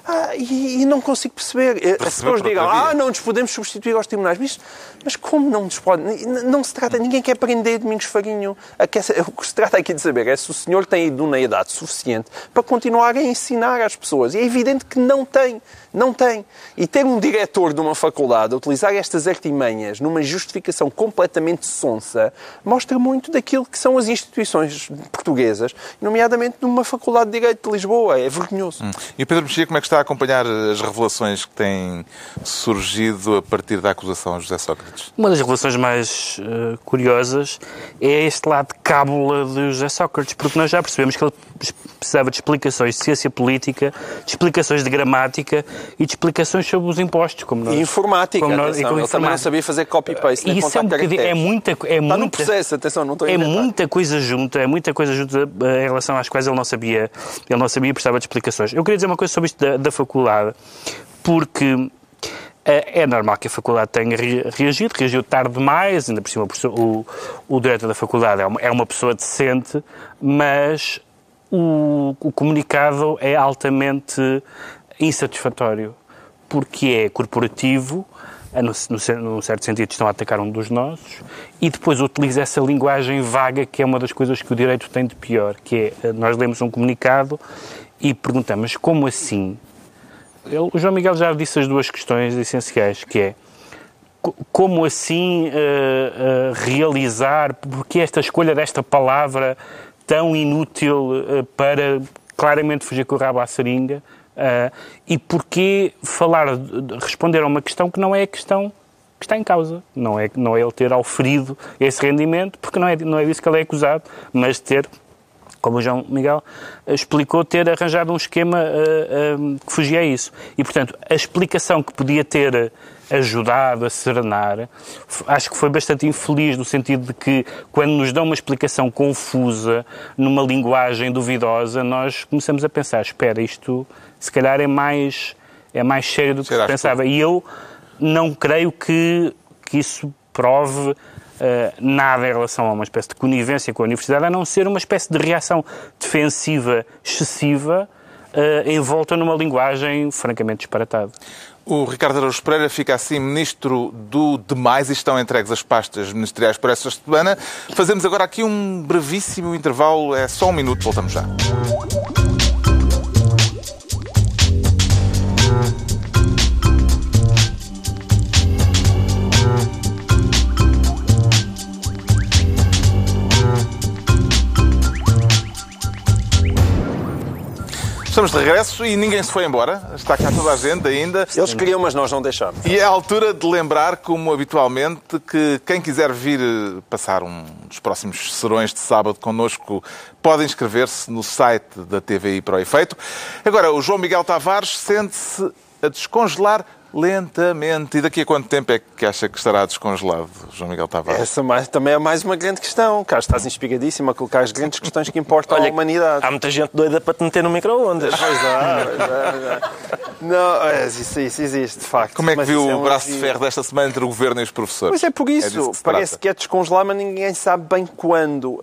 Ah, e, e, não consigo perceber. As pessoas digam, ah, não nos podemos substituir aos tribunais. Mas, mas como não nos podem? Não se trata, ninguém quer prender Domingos Farinho. O que se trata aqui de saber é se o senhor tem ido na idade suficiente para continuar a ensinar às pessoas. E é evidente que não tem. Não tem. E ter um diretor de uma faculdade a utilizar estas artimanhas numa justificação completamente sonsa mostra muito daquilo que são as instituições portuguesas, nomeadamente numa faculdade de Direito de Lisboa. É vergonhoso. Hum. E o Pedro Mexia, como é que está a acompanhar as revelações que têm surgido a partir da acusação a José Sócrates? Uma das revelações mais uh, curiosas é este lado de cábula de José Sócrates, porque nós já percebemos que ele precisava de explicações de ciência política, de explicações de gramática e de explicações sobre os impostos. Como nós, e informática, como nós, atenção, ele também não sabia fazer copy-paste. E isso é, um é muita... É Está muita, no processo, atenção, não estou a É muita coisa junta, é muita coisa junta em relação às quais ele não sabia, ele não sabia e precisava de explicações. Eu queria dizer uma coisa sobre isto da, da faculdade, porque é normal que a faculdade tenha reagido, reagiu tarde demais, ainda por cima o, o diretor da faculdade é uma, é uma pessoa decente, mas o, o comunicado é altamente insatisfatório, porque é corporativo, no, num certo sentido estão a atacar um dos nossos, e depois utiliza essa linguagem vaga que é uma das coisas que o direito tem de pior, que é, nós lemos um comunicado e perguntamos como assim? Ele, o João Miguel já disse as duas questões essenciais, que é como assim uh, uh, realizar, porque esta escolha desta palavra tão inútil uh, para claramente fugir com o rabo à seringa, e porquê falar, responder a uma questão que não é a questão que está em causa. Não é, não é ele ter auferido esse rendimento, porque não é, não é disso que ele é acusado, mas de ter como o João Miguel explicou, ter arranjado um esquema uh, uh, que fugia a isso. E, portanto, a explicação que podia ter ajudado a serenar, acho que foi bastante infeliz no sentido de que quando nos dão uma explicação confusa, numa linguagem duvidosa, nós começamos a pensar, espera, isto se calhar é mais, é mais sério do que se pensava. E eu não creio que, que isso prove Uh, nada em relação a uma espécie de conivência com a universidade, a não ser uma espécie de reação defensiva excessiva uh, envolta numa linguagem francamente disparatada. O Ricardo Araújo Pereira fica assim ministro do demais e estão entregues as pastas ministeriais por esta semana. Fazemos agora aqui um brevíssimo intervalo, é só um minuto, voltamos já. Estamos de regresso e ninguém se foi embora. Está cá toda a gente ainda. Eles queriam, mas nós não deixámos. E é a altura de lembrar, como habitualmente, que quem quiser vir eh, passar um dos próximos serões de sábado connosco pode inscrever-se no site da TVI para o efeito. Agora, o João Miguel Tavares sente-se a descongelar lentamente. E daqui a quanto tempo é que acha que estará descongelado, João Miguel Tavares? Essa mais, também é mais uma grande questão. Cá estás inspiradíssimo a colocar as grandes questões que importam Olha, à humanidade. Há muita gente doida para te meter no micro-ondas. Pois é, pois é. Não, isso, isso existe, de facto. Como é que mas viu é o braço de ferro desta semana entre o Governo e os professores? Pois é por isso. É que Parece trata. que é descongelar, mas ninguém sabe bem quando.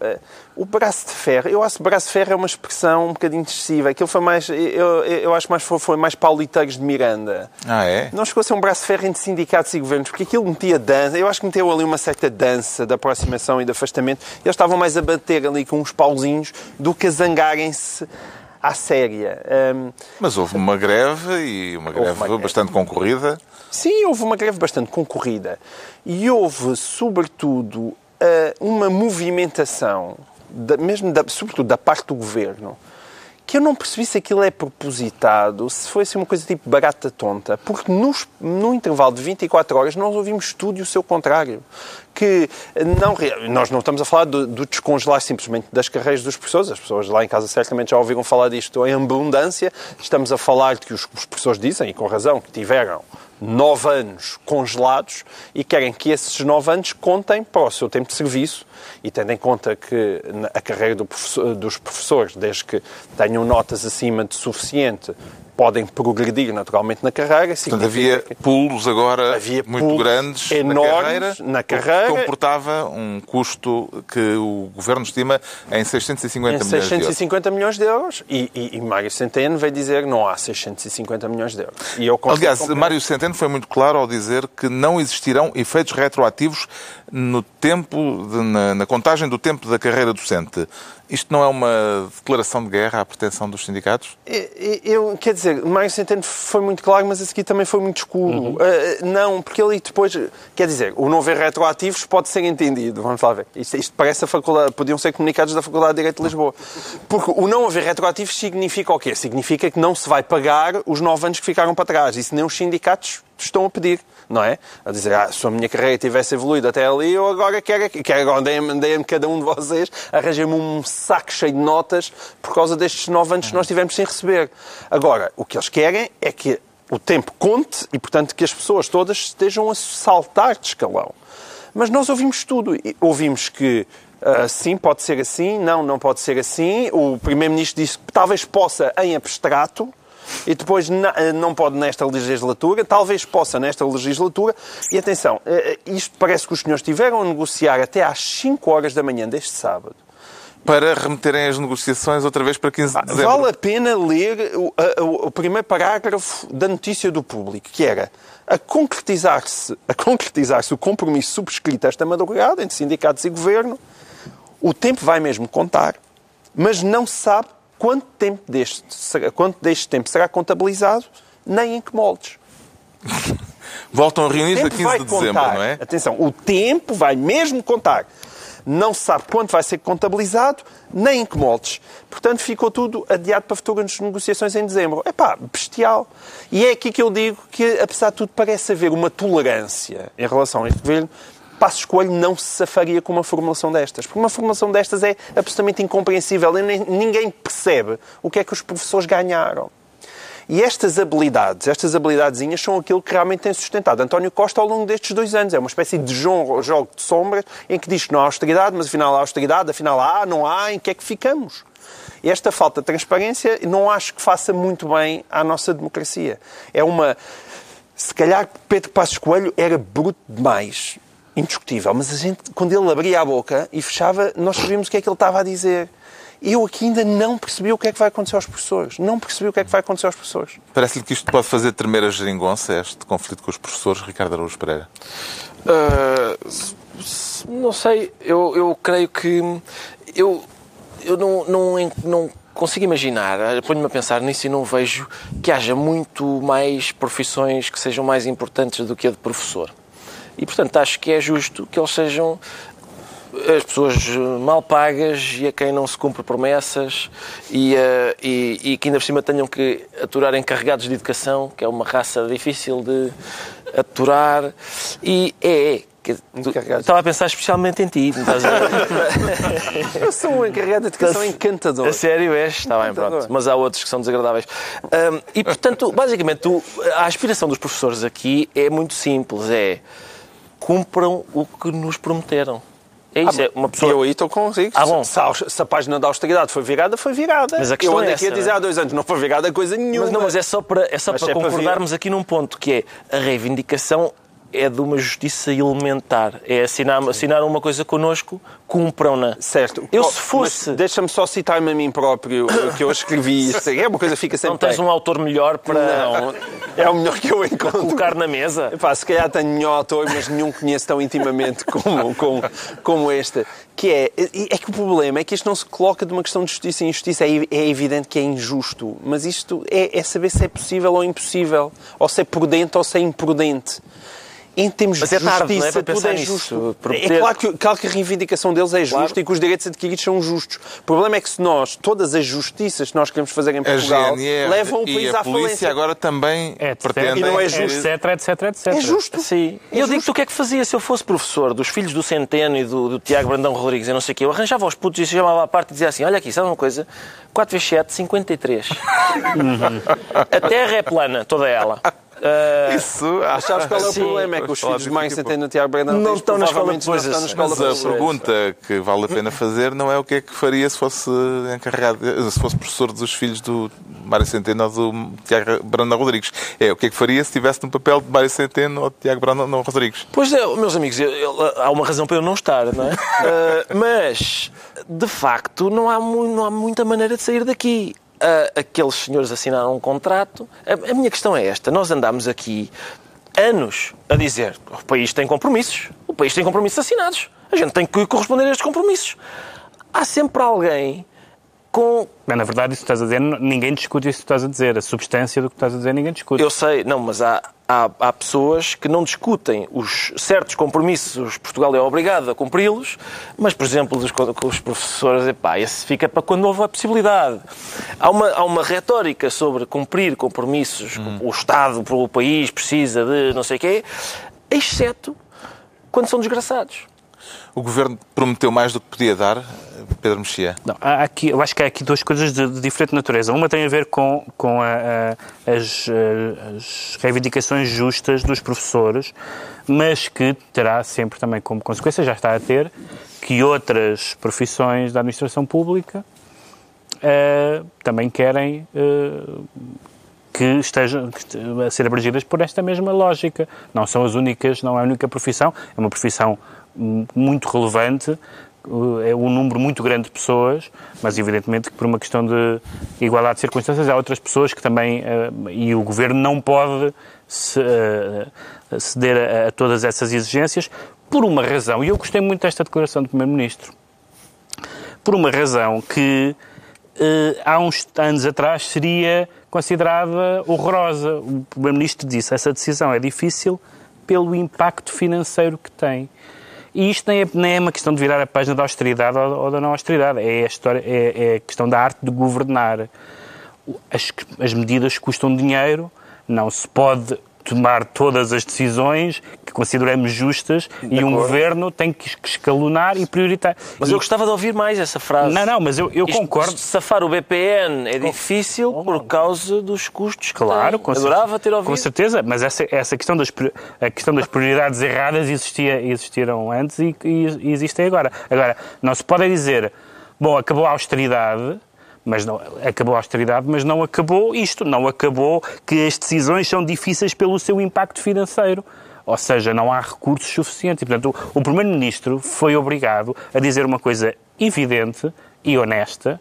O braço de ferro, eu acho que braço de ferro é uma expressão um bocadinho excessiva. Aquilo foi mais, eu, eu acho mais foi, foi mais pauliteiros de Miranda. Ah, é? Não chegou a ser um braço de ferro entre sindicatos e governos, porque aquilo metia dança, eu acho que meteu ali uma certa dança de aproximação e de afastamento. Eles estavam mais a bater ali com uns pauzinhos do que a zangarem-se à séria. Um, Mas houve uma greve e uma greve uma bastante greve. concorrida. Sim, houve uma greve bastante concorrida. E houve, sobretudo, eh, uma movimentação da, mesmo da, sobretudo da parte do governo, que eu não percebi se aquilo é propositado, se foi assim uma coisa tipo barata tonta, porque nos, no intervalo de 24 horas nós ouvimos tudo e o seu contrário. Que não, nós não estamos a falar do, do, descongelar simplesmente das carreiras dos professores, as pessoas lá em casa certamente já ouviram falar disto em abundância, estamos a falar de que os, os professores dizem, e com razão, que tiveram nove anos congelados e querem que esses nove anos contem para o seu tempo de serviço e tendo em conta que a carreira do professor, dos professores, desde que tenham notas acima de suficiente, podem progredir naturalmente na carreira. Portanto, havia que... pulos agora havia muito pulos grandes na carreira, na carreira. Que comportava um custo que o Governo estima em 650 em milhões 650 de milhões de euros. E, e, e Mário Centeno veio dizer que não há 650 milhões de euros. E eu Aliás, Mário Centeno foi muito claro ao dizer que não existirão efeitos retroativos no tempo, de, na, na contagem do tempo da carreira docente. Isto não é uma declaração de guerra à pretensão dos sindicatos? Eu, eu quer dizer, Mário Centeno foi muito claro, mas esse aqui também foi muito escuro. Uhum. Uh, não, porque ele depois, quer dizer, o não ver retroativos pode ser entendido. Vamos lá ver. Isto, isto parece a faculdade, podiam ser comunicados da Faculdade de Direito de Lisboa. Porque o não haver retroativos significa o quê? Significa que não se vai pagar os nove anos que ficaram para trás. Isso nem os sindicatos estão a pedir, não é? A dizer, ah, se a minha carreira tivesse evoluído até ali, eu agora quero, quero agora deem-me deem cada um de vocês, arranjem-me um saco cheio de notas por causa destes nove anos que nós tivemos sem receber. Agora, o que eles querem é que o tempo conte e, portanto, que as pessoas todas estejam a saltar de escalão. Mas nós ouvimos tudo. Ouvimos que uh, sim, pode ser assim, não, não pode ser assim. O Primeiro-Ministro disse que talvez possa em abstrato, e depois eh, não pode nesta legislatura, talvez possa nesta legislatura. E atenção, eh, eh, isto parece que os senhores estiveram a negociar até às 5 horas da manhã deste sábado. para remeterem as negociações outra vez para 15 de dezembro. Vale a pena ler o- o primeiro parágrafo da notícia do público, que era a concretizar-se a concretizar-se o compromisso subscrito esta madrugada entre sindicatos e governo, o tempo vai mesmo contar, mas não se sabe quanto tempo deste, quanto deste tempo será contabilizado, nem em que moldes. Voltam a reunir-se a tempo 15 vai de dezembro, contar. não é? Atenção, o tempo vai mesmo contar. Não se sabe quanto vai ser contabilizado, nem em que moldes. Portanto, ficou tudo adiado para futuras negociações em dezembro. É pá, bestial. E é aqui que eu digo que, apesar de tudo, parece haver uma tolerância em relação a este governo. Passos Coelho não se safaria com uma formulação destas. Porque uma formulação destas é absolutamente incompreensível. E nem- ninguém percebe o que é que os professores ganharam. E estas habilidades, estas habilidadezinhas, são aquilo que realmente tem sustentado António Costa ao longo destes dois anos. É uma espécie de jogo, de sombras em que diz que não há austeridade, mas afinal há austeridade, afinal há, não há, em que é que ficamos? Esta falta de transparência não acho que faça muito bem à nossa democracia. É uma. Se calhar Pedro Passos Coelho era bruto demais, indiscutível, mas a gente, quando ele abria a boca e fechava, nós sabíamos o que é que ele estava a dizer. Eu aqui ainda não percebi o que é que vai acontecer aos professores. Não percebi o que é que vai acontecer aos professores. Parece-lhe que isto pode fazer tremer a geringonça, este conflito com os professores, Ricardo Araújo Pereira. S- não sei, eu, eu creio que eu, eu não, não, não consigo imaginar, ponho-me a pensar nisso e não vejo que haja muito mais profissões que sejam mais importantes do que a de professor. E portanto acho que é justo que eles sejam as pessoas mal pagas e a quem não se cumpre promessas e, eh, e, e que ainda por cima tenham que aturar encarregados de educação, que é uma raça difícil de aturar. E é. é, que- tu-. Estava a pensar especialmente em ti. estás a- Eu sou um encarregado de educação encantador. A sério és? Está bem, pronto. Mas há outros que são desagradáveis. Hum, e, portanto, basicamente, o- a aspiração dos professores aqui é muito simples. É cumpram o que nos prometeram. É isso. é uma pessoa... Eu aí estou consigo. Ah, bom. Se, a, se a página da austeridade foi virada, foi virada. Mas a eu ando é aqui a essa, dizer não é? há dois anos, não foi virada coisa nenhuma. Mas não, mas é só para, é só Mas para é para concordarmos aqui num ponto, que é a reivindicação é de uma justiça elementar. É assinar, uma coisa connosco, cumpram-na. Certo. Eu Oh, se fosse... Deixa-me só citar-me a mim próprio, que eu escrevi isto. É uma coisa que fica sempre Não tens um autor melhor para Não, é o melhor que eu encontro. colocar na mesa? Epá, se calhar tenho melhor autor, mas nenhum conheço tão intimamente como, como, como este. Que é, é que o problema é que isto não se coloca de uma questão de justiça e injustiça. É, é evidente que é injusto, mas isto é, é saber se é possível ou impossível, ou se é prudente ou se é imprudente. Em termos Mas de é tarde, não é, justiça, para tudo é justo. É claro que, claro que a reivindicação deles é justa Claro. e que os direitos adquiridos são justos. O problema é que se nós, todas as justiças que nós queremos fazer em A Portugal, GNR levam o e país a à polícia falência. agora também É, pretendem... E não é justo. Etc, etc, etc. É justo. Sim. E eu digo-te o que é que fazia se eu fosse professor dos filhos do Centeno e do, do Tiago Brandão Rodrigues e não sei o quê. Eu arranjava os putos e chamava à parte e dizia assim, olha aqui, sabe uma coisa? 4 vezes 7, 53. A Terra é plana, toda ela. Ah, Isso, Mas sabes qual é o Sim. problema? É que os filhos de pouco. Centeno e Tiago Brandão Não estão na escola desse- escola Mas a pergunta que vale a pena fazer não é o que é que faria se fosse encarregado, se fosse professor dos filhos do Mário Centeno ou do Tiago Brandão Rodrigues. É o que é que faria se estivesse no papel de Mário Centeno ou de Tiago Brandão Rodrigues. Pois é, meus amigos, eu- eu- há uma razão para eu não estar, não é? Ah, mas, de facto, não há, mu- não há muita maneira de sair daqui. Ah, aqueles senhores assinaram um contrato. A, a minha questão é esta: nós andámos aqui anos a dizer o país tem compromissos, o país tem compromissos assinados, a gente tem que corresponder a estes compromissos. Há sempre alguém com Mas, na verdade, isso que estás a dizer, ninguém discute isso que estás a dizer. A substância do que estás a dizer, ninguém discute. Eu sei, não, mas há, há, há pessoas que não discutem os certos compromissos, Portugal é obrigado a cumpri-los, mas, por exemplo, dos, com os professores, epá, esse fica para quando houve a possibilidade. Há uma, há uma retórica sobre cumprir compromissos, o Estado, o país precisa de não sei o quê, exceto quando são desgraçados. O governo prometeu mais do que podia dar, Pedro Mexia. Não, aqui, eu acho que há aqui duas coisas de, de diferente natureza. Uma tem a ver com, com a- a- as, as reivindicações justas dos professores, mas que terá sempre também como consequência, já está a ter, que outras profissões da administração pública eh, também querem eh, que estejam a ser abrangidas por esta mesma lógica. Não são as únicas, não é a única profissão, é uma profissão muito relevante é um número muito grande de pessoas, mas evidentemente que por uma questão de igualdade de circunstâncias há outras pessoas que também, uh, e o Governo não pode se, uh, ceder a, todas essas exigências por uma razão, e eu gostei muito desta declaração do Primeiro-Ministro, por uma razão que há uns anos atrás seria considerada horrorosa. O Primeiro-Ministro disse essa decisão é difícil pelo impacto financeiro que tem. E isto nem é, nem é uma questão de virar a página da austeridade ou, ou da não austeridade, é a, história, é, é a questão da arte de governar. As, as medidas custam dinheiro, não se pode tomar todas as decisões que consideramos justas de e acordo. um governo tem que escalonar e prioritar. Mas e... eu gostava de ouvir mais essa frase. Não, não, mas eu, eu Isto, concordo. Safar o BPN é difícil oh, por causa dos custos que Claro, tem. com Adorava ter ouvido. Com certeza, mas essa, essa questão, das, a questão das prioridades erradas existia, existiram antes e, e, e existem agora. Agora, não se pode dizer, bom, acabou a austeridade mas não, acabou a austeridade, mas não acabou isto, não acabou que as decisões são difíceis pelo seu impacto financeiro. Ou seja, não há recursos suficientes. Portanto, o, Primeiro-Ministro foi obrigado a dizer uma coisa evidente e honesta,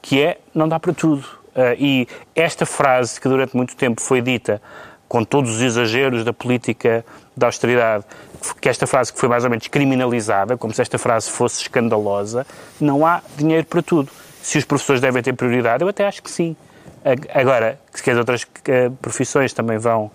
que é não dá para tudo. Uh, e esta frase, que durante muito tempo foi dita com todos os exageros da política da austeridade, que esta frase que foi mais ou menos criminalizada, como se esta frase fosse escandalosa, não há dinheiro para tudo se os professores devem ter prioridade, eu até acho que sim. Agora, que as outras eh, profissões também vão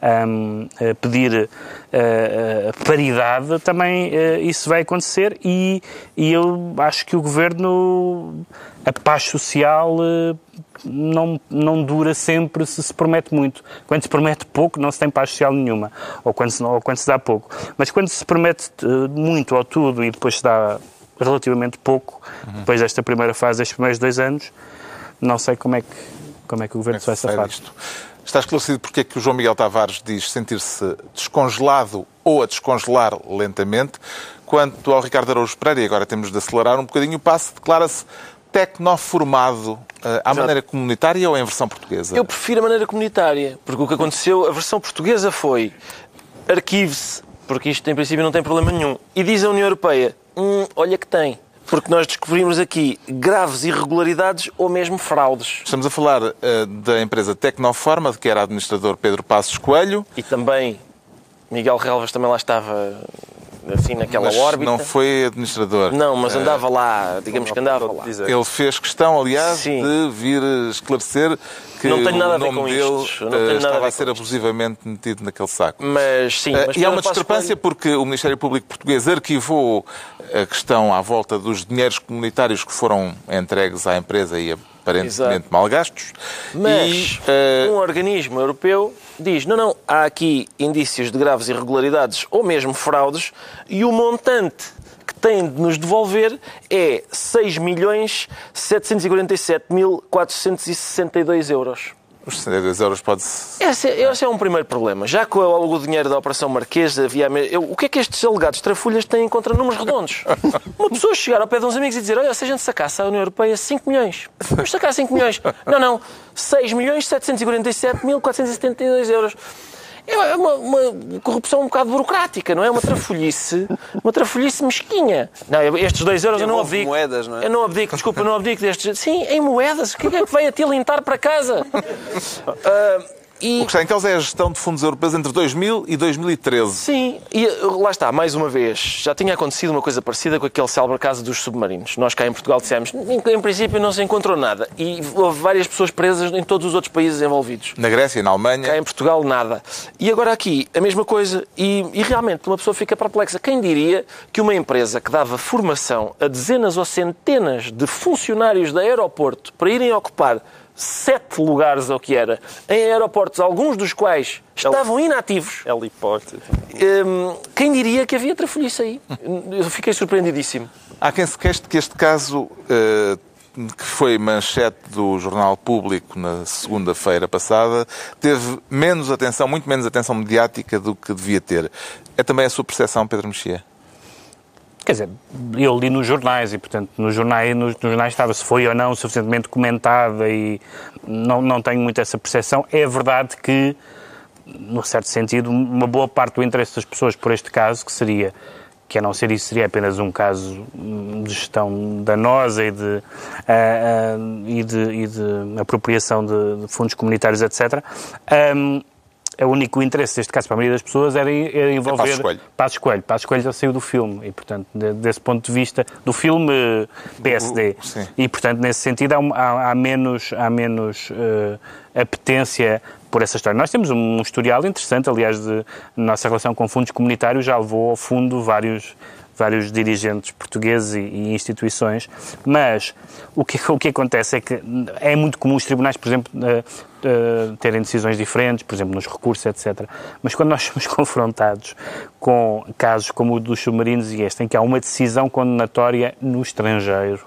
um, eh, pedir uh, paridade, também uh, isso vai acontecer e, e, eu acho que o Governo, a paz social uh, não, não dura sempre se se promete muito. Quando se promete pouco, não se tem paz social nenhuma, ou quando se, ou quando se dá pouco. Mas quando se promete muito ou tudo e depois se dá relativamente pouco, uhum. depois desta primeira fase, destes primeiros dois anos, não sei como é que, como é que o Governo é se vai safar. Isto? Está esclarecido porque é que o João Miguel Tavares diz sentir-se descongelado ou a descongelar lentamente. Quanto ao Ricardo Araújo Pereira, e agora temos de acelerar um bocadinho o passo, declara-se tecnoformado uh, à Exato. maneira comunitária ou em versão portuguesa? Eu prefiro a maneira comunitária, porque o que aconteceu, a versão portuguesa foi arquive-se, porque isto em princípio não tem problema nenhum, e diz a União Europeia, hum, olha que tem. Porque nós descobrimos aqui graves irregularidades ou mesmo fraudes. Estamos a falar uh, da empresa Tecnoforma, de que era administrador Pedro Passos Coelho. E também Miguel Relvas também lá estava assim naquela mas órbita. não foi administrador. Não, mas eh, andava lá, digamos que andava lá. Ele fez questão, aliás, Sim. de vir esclarecer que não tenho nada a ver com dele isto. Não estava a, a ser abusivamente metido naquele saco. Mas sim. Mas e há uma discrepância porque o Ministério Público Português arquivou a questão à volta dos dinheiros comunitários que foram entregues à empresa e aparentemente Exato. mal gastos. Mas e, uh... um organismo europeu diz: não, não, há aqui indícios de graves irregularidades ou mesmo fraudes e o montante que tem de nos devolver é 6.747.462 euros. Os 62 euros pode-se. Esse, é, esse, é um primeiro problema. Já com o dinheiro da Operação Marquesa havia. Eu, o que é que estes alegados trafulhas têm contra números redondos? Uma pessoa chegar ao pé de uns amigos e dizer: Olha, se a gente sacasse a União Europeia 5 milhões, vamos sacar 5 milhões. Não, não, 6 milhões 747.472 euros. É uma, uma, corrupção um bocado burocrática, não é? Uma trafolhice, uma trafolhice mesquinha. Não, estes dois euros eu não abdico. moedas, não é? Eu não abdico, desculpa, eu não abdico destes. Sim, em moedas. O que é que vai a tilintar para casa? Uh, E... O que está em causa é a gestão de fundos europeus entre 2000 e 2013. Sim, e uh, lá está, mais uma vez, já tinha acontecido uma coisa parecida com aquele célebre caso dos submarinos. Nós cá em Portugal dissemos, em, em princípio não se encontrou nada. E houve várias pessoas presas em todos os outros países envolvidos. Na Grécia, na Alemanha. Cá em Portugal, nada. E agora aqui, a mesma coisa. E, e realmente, uma pessoa fica perplexa. Quem diria que uma empresa que dava formação a dezenas ou centenas de funcionários da aeroporto para irem ocupar sete lugares, ou que era, em aeroportos, alguns dos quais estavam inativos. Heliporte. Um, quem diria que havia trafolhice aí? Eu fiquei surpreendidíssimo. Há quem se queixe de que este caso, uh, que foi manchete do Jornal Público na segunda-feira passada, teve menos atenção, muito menos atenção mediática do que devia ter. É também a sua percepção, Pedro Mexia? Quer dizer, eu li nos jornais e, portanto, nos jornais, nos, nos jornais estava se foi ou não suficientemente comentada e não, não tenho muito essa percepção. É verdade que, num certo sentido, uma boa parte do interesse das pessoas por este caso, que seria que a não ser isso seria apenas um caso de gestão danosa e de, uh, uh, e de, e de apropriação de, de, fundos comunitários, etc. Um, o único interesse, neste caso, para a maioria das pessoas, era, era envolver... É Passos Coelho. Passos Coelho. Passos Coelho já saiu do filme e, portanto, de, desse ponto de vista, do filme PSD. Sim. E, portanto, nesse sentido, há, há, há menos, há menos uh, apetência por essa história. Nós temos um historial interessante, aliás, de nossa relação com fundos comunitários já levou ao fundo vários vários dirigentes portugueses e, e, instituições, mas o que, o que acontece é que é muito comum os tribunais, por exemplo, uh, uh, terem decisões diferentes, por exemplo, nos recursos, etc. Mas quando nós somos confrontados com casos como o dos submarinos e este, em que há uma decisão condenatória no estrangeiro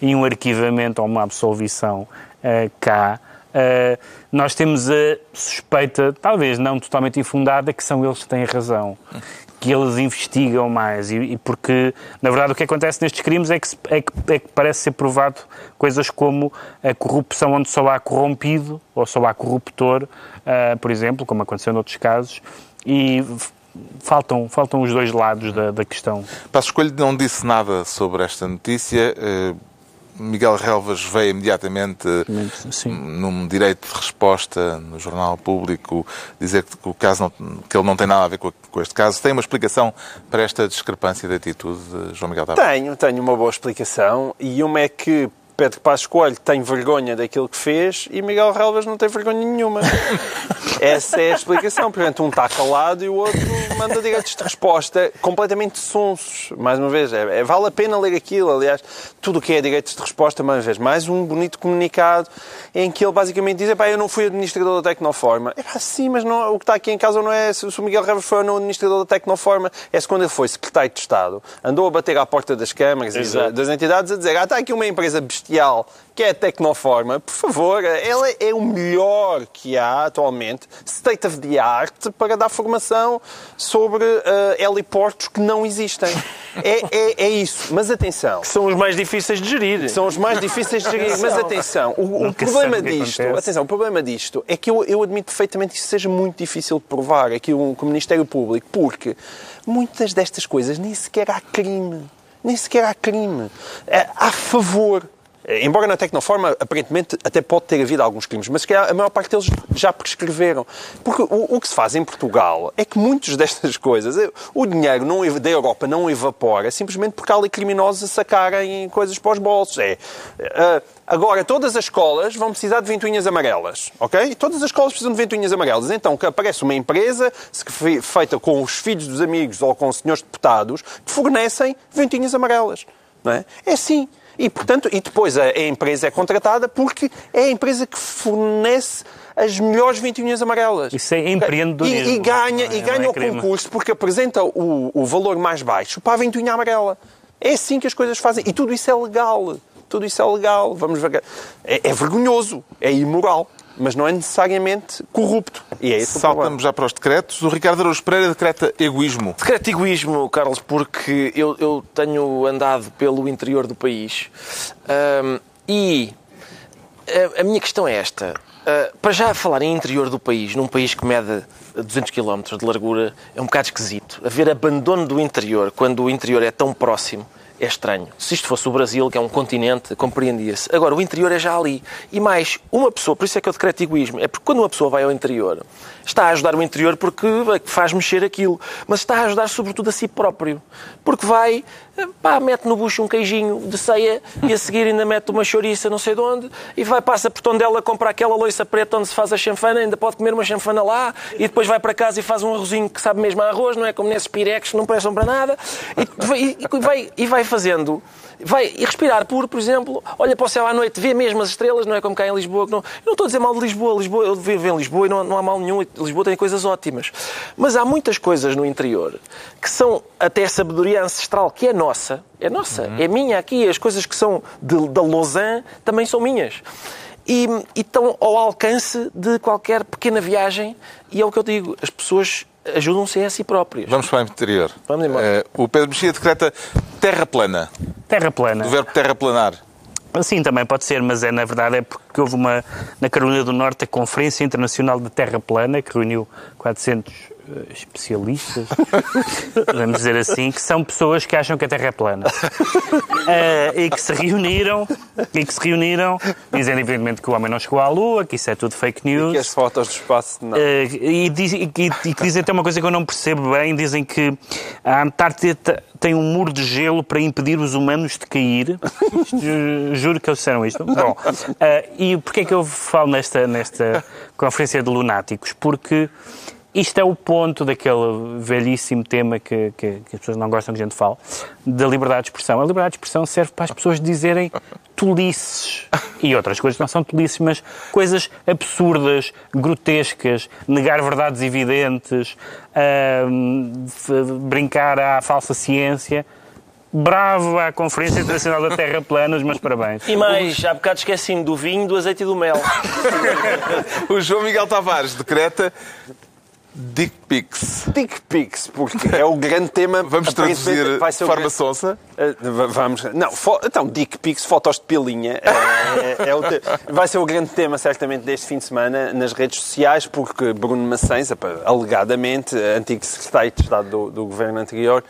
e um arquivamento ou uma absolvição uh, cá, Uh, nós temos a suspeita, talvez não totalmente infundada, que são eles que têm razão que eles investigam mais e, e, porque, na verdade, o que acontece nestes crimes é que, é, que, é que, parece ser provado coisas como a corrupção onde só há corrompido ou só há corruptor, uh, por exemplo, como aconteceu noutros casos, e faltam, faltam os dois lados da, da questão. Passo Escolho não disse nada sobre esta notícia. Uh Miguel Relvas veio imediatamente Sim. num direito de resposta no Jornal Público dizer que, o caso não, que ele não tem nada a ver com, com, este caso. Tem uma explicação para esta discrepância de atitude, João Miguel Tavares? Tenho, tenho uma boa explicação. E uma é que Pedro Passos Coelho tem vergonha daquilo que fez e Miguel Relvas não tem vergonha nenhuma. Essa é a explicação. Portanto, um está calado e o outro manda direitos de resposta completamente sonsos. Mais uma vez, é, é, vale a pena ler aquilo. Aliás, tudo o que é direitos de resposta, mais uma vez, mais um bonito comunicado em que ele basicamente diz: eu não fui administrador da Tecnoforma. É sim, mas não, o que está aqui em casa não é se o Miguel Relvas foi ou não administrador da Tecnoforma, é se quando ele foi secretário de Estado, andou a bater à porta das câmaras Exato. e das entidades a dizer: ah, está aqui uma empresa bestial que é a Tecnoforma, por favor, ela é o melhor que há atualmente, state of the art, para dar formação sobre uh, heliportos que não existem. É, é, é, isso. Mas atenção. Que são os mais difíceis de gerir. São os mais difíceis de gerir. Mas atenção, o, o problema disto, atenção, o problema disto é que eu, eu admito perfeitamente que isso seja muito difícil de provar aqui com o Ministério Público, porque muitas destas coisas nem sequer há crime. Nem sequer há crime. É, há favor eh, embora na Tecnoforma, aparentemente, até pode ter havido alguns crimes, mas que a maior parte deles já prescreveram. Porque o, o que se faz em Portugal é que muitas destas coisas, eh, o dinheiro não, da Europa não evapora simplesmente porque há ali criminosos a sacarem coisas para os bolsos. É, uh, agora, todas as escolas vão precisar de ventoinhas amarelas, ok? Todas as escolas precisam de ventoinhas amarelas. Então, que aparece uma empresa feita com os filhos dos amigos ou com os senhores deputados que fornecem ventoinhas amarelas. Não é? é assim. E, portanto, e depois a, a empresa é contratada porque é a empresa que fornece as melhores ventoinhas amarelas. Isso é empreendedorismo. E, e ganha, é, e ganha é o crime. concurso porque apresenta o, o valor mais baixo para a ventoinha amarela. É assim que as coisas fazem. E tudo isso é legal. Tudo isso é legal. Vamos ver. É, é vergonhoso. É imoral mas não é necessariamente corrupto. E é esse Saltamos já para os decretos. O Ricardo Araújo Pereira decreta egoísmo. Decreta egoísmo, Carlos, porque eu, eu tenho andado pelo interior do país um, e a, a, minha questão é esta. Uh, para já falar em interior do país, num país que mede 200 km de largura, é um bocado esquisito. Haver abandono do interior, quando o interior é tão próximo, é estranho. Se isto fosse o Brasil, que é um continente, compreendia-se. Agora, o interior é já ali. E mais, uma pessoa, por isso é que eu decreto egoísmo, é porque quando uma pessoa vai ao interior, está a ajudar o interior porque faz mexer aquilo, mas está a ajudar sobretudo a si próprio. Porque vai, pá, mete no bucho um queijinho de ceia e a seguir ainda mete uma chouriça não sei de onde e vai, passa por Tondela, compra aquela loiça preta onde se faz a chanfana, ainda pode comer uma chanfana lá e depois vai para casa e faz um arrozinho que sabe mesmo a arroz, não é como nesses pirex que não prestam para nada e, e, e vai, e vai fazendo vai e respirar puro, por exemplo, olha para o céu à noite, vê mesmo as estrelas, não é como cá em Lisboa. Não, eu não estou a dizer mal de Lisboa, Lisboa eu vivo em Lisboa e não, não há mal nenhum, Lisboa tem coisas ótimas. Mas há muitas coisas no interior que são até sabedoria ancestral, que é nossa, é nossa, uhum. é minha aqui, as coisas que são de, da Lausanne também são minhas. E, e estão ao alcance de qualquer pequena viagem, e é o que eu digo, as pessoas ajudam-se a si próprias. Vamos para o interior. Vamos embora. Uh, o Pedro Mexia decreta terra plana. Terra plana. Do verbo terraplanar. Sim, também pode ser, mas é na verdade é porque houve uma na Carolina do Norte a Conferência Internacional de Terra Plana que reuniu 400 uh, especialistas, vamos dizer assim, que são pessoas que acham que a Terra é plana. Uh, e que se reuniram, e que se reuniram, dizendo evidentemente que o homem não chegou à Lua, que isso é tudo fake news. E que as fotos do espaço não. Uh, e, diz, e, e, e, que dizem até uma coisa que eu não percebo bem, dizem que a Antártida tem um muro de gelo para impedir os humanos de cair. Juro que eles disseram isto. Bom, uh, e porquê é que eu falo nesta, nesta conferência de lunáticos? Porque isto é o ponto daquele velhíssimo tema que, que, que, as pessoas não gostam que a gente fale, da liberdade de expressão. A liberdade de expressão serve para as pessoas dizerem tolices e outras coisas que não são tolices, mas coisas absurdas, grotescas, negar verdades evidentes, uh, brincar à falsa ciência. Bravo à Conferência Internacional da Terra Plana, os meus parabéns. E mais, há bocado esqueci-me do vinho, do azeite e do mel. o João Miguel Tavares decreta Dick pics. Dick pics, porque é o grande tema. Vamos traduzir vai ser de forma grande... sonsa? Uh, vamos. Não, fo... então, dick pics, fotos de pilinha. É, é, é te... Vai ser o grande tema, certamente, deste fim de semana nas redes sociais, porque Bruno Maçães, alegadamente, antigo secretário de Estado do, do governo anterior,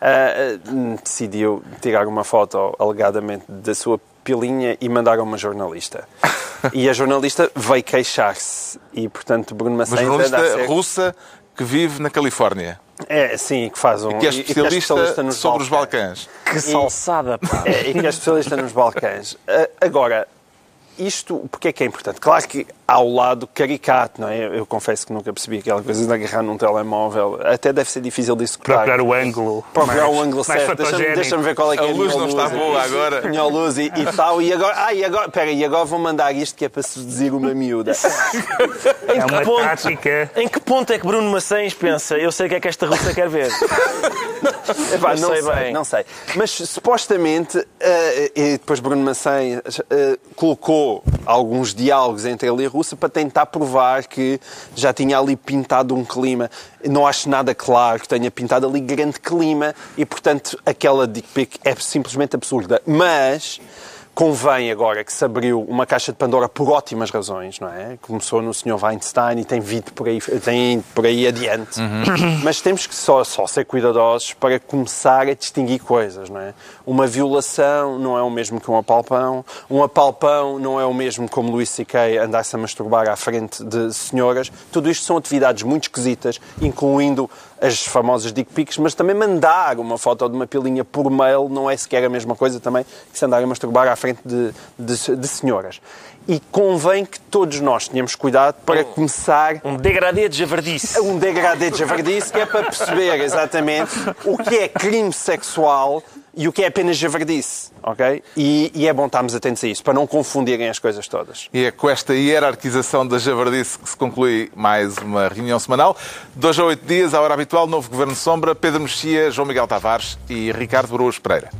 uh, decidiu tirar uma foto, alegadamente, da sua pilinha e mandar a uma jornalista. e a jornalista veio queixar-se. E, portanto, Bruno Macedo... Uma jornalista russa que vive na Califórnia. É, sim, que faz um... E que é especialista, que é especialista sobre os Balcãs. Que salsada, pá! É, e que é especialista nos Balcãs. Agora, isto, porque é que é importante? Claro que ao lado caricato, não é? Eu confesso que nunca percebi aquela coisa de agarrar num telemóvel. Até deve ser difícil de executar. Procurar o ângulo. Procurar o ângulo certo. Deixa-me deixa ver qual é que a é a luz. não está boa agora. Tinha luz e, e, tal. E agora, ah, e agora, pera, e agora vou mandar isto que é para seduzir uma miúda. em, é que ponto, tática. em que ponto é que Bruno Maçães pensa, eu sei o que é que esta russa quer ver? Epá, não, sei, sei bem. Não sei. Mas supostamente, uh, e depois Bruno Maçães uh, colocou alguns diálogos entre ele e a Rússia para tentar provar que já tinha ali pintado um clima. Não acho nada claro que tenha pintado ali grande clima e, portanto, aquela dick é simplesmente absurda. Mas convém agora que se abriu uma caixa de Pandora por ótimas razões, não é? Começou no Sr. Weinstein e tem vindo por aí, tem por aí adiante. Uhum. Mas temos que só, só ser cuidadosos para começar a distinguir coisas, não é? Uma violação não é o mesmo que um apalpão, um apalpão não é o mesmo como Luís C.K. andar-se a masturbar à frente de senhoras. Tudo isto são atividades muito esquisitas, incluindo as famosas dick pics, mas também mandar uma foto de uma pilinha por mail não é sequer a mesma coisa também que se andar a masturbar à frente de, de, de senhoras. E convém que todos nós tenhamos cuidado para começar... Um degradê de javardice. Um degradê de javardice, que é para perceber exatamente o que é crime sexual e o que é apenas javardice, ok? E, e, é bom estarmos atentos a isso, para não confundirem as coisas todas. E é com esta hierarquização da javardice que se conclui mais uma reunião semanal. Dois a oito dias, à hora habitual, novo Governo Sombra, Pedro Mexia, João Miguel Tavares e Ricardo Bruas Pereira.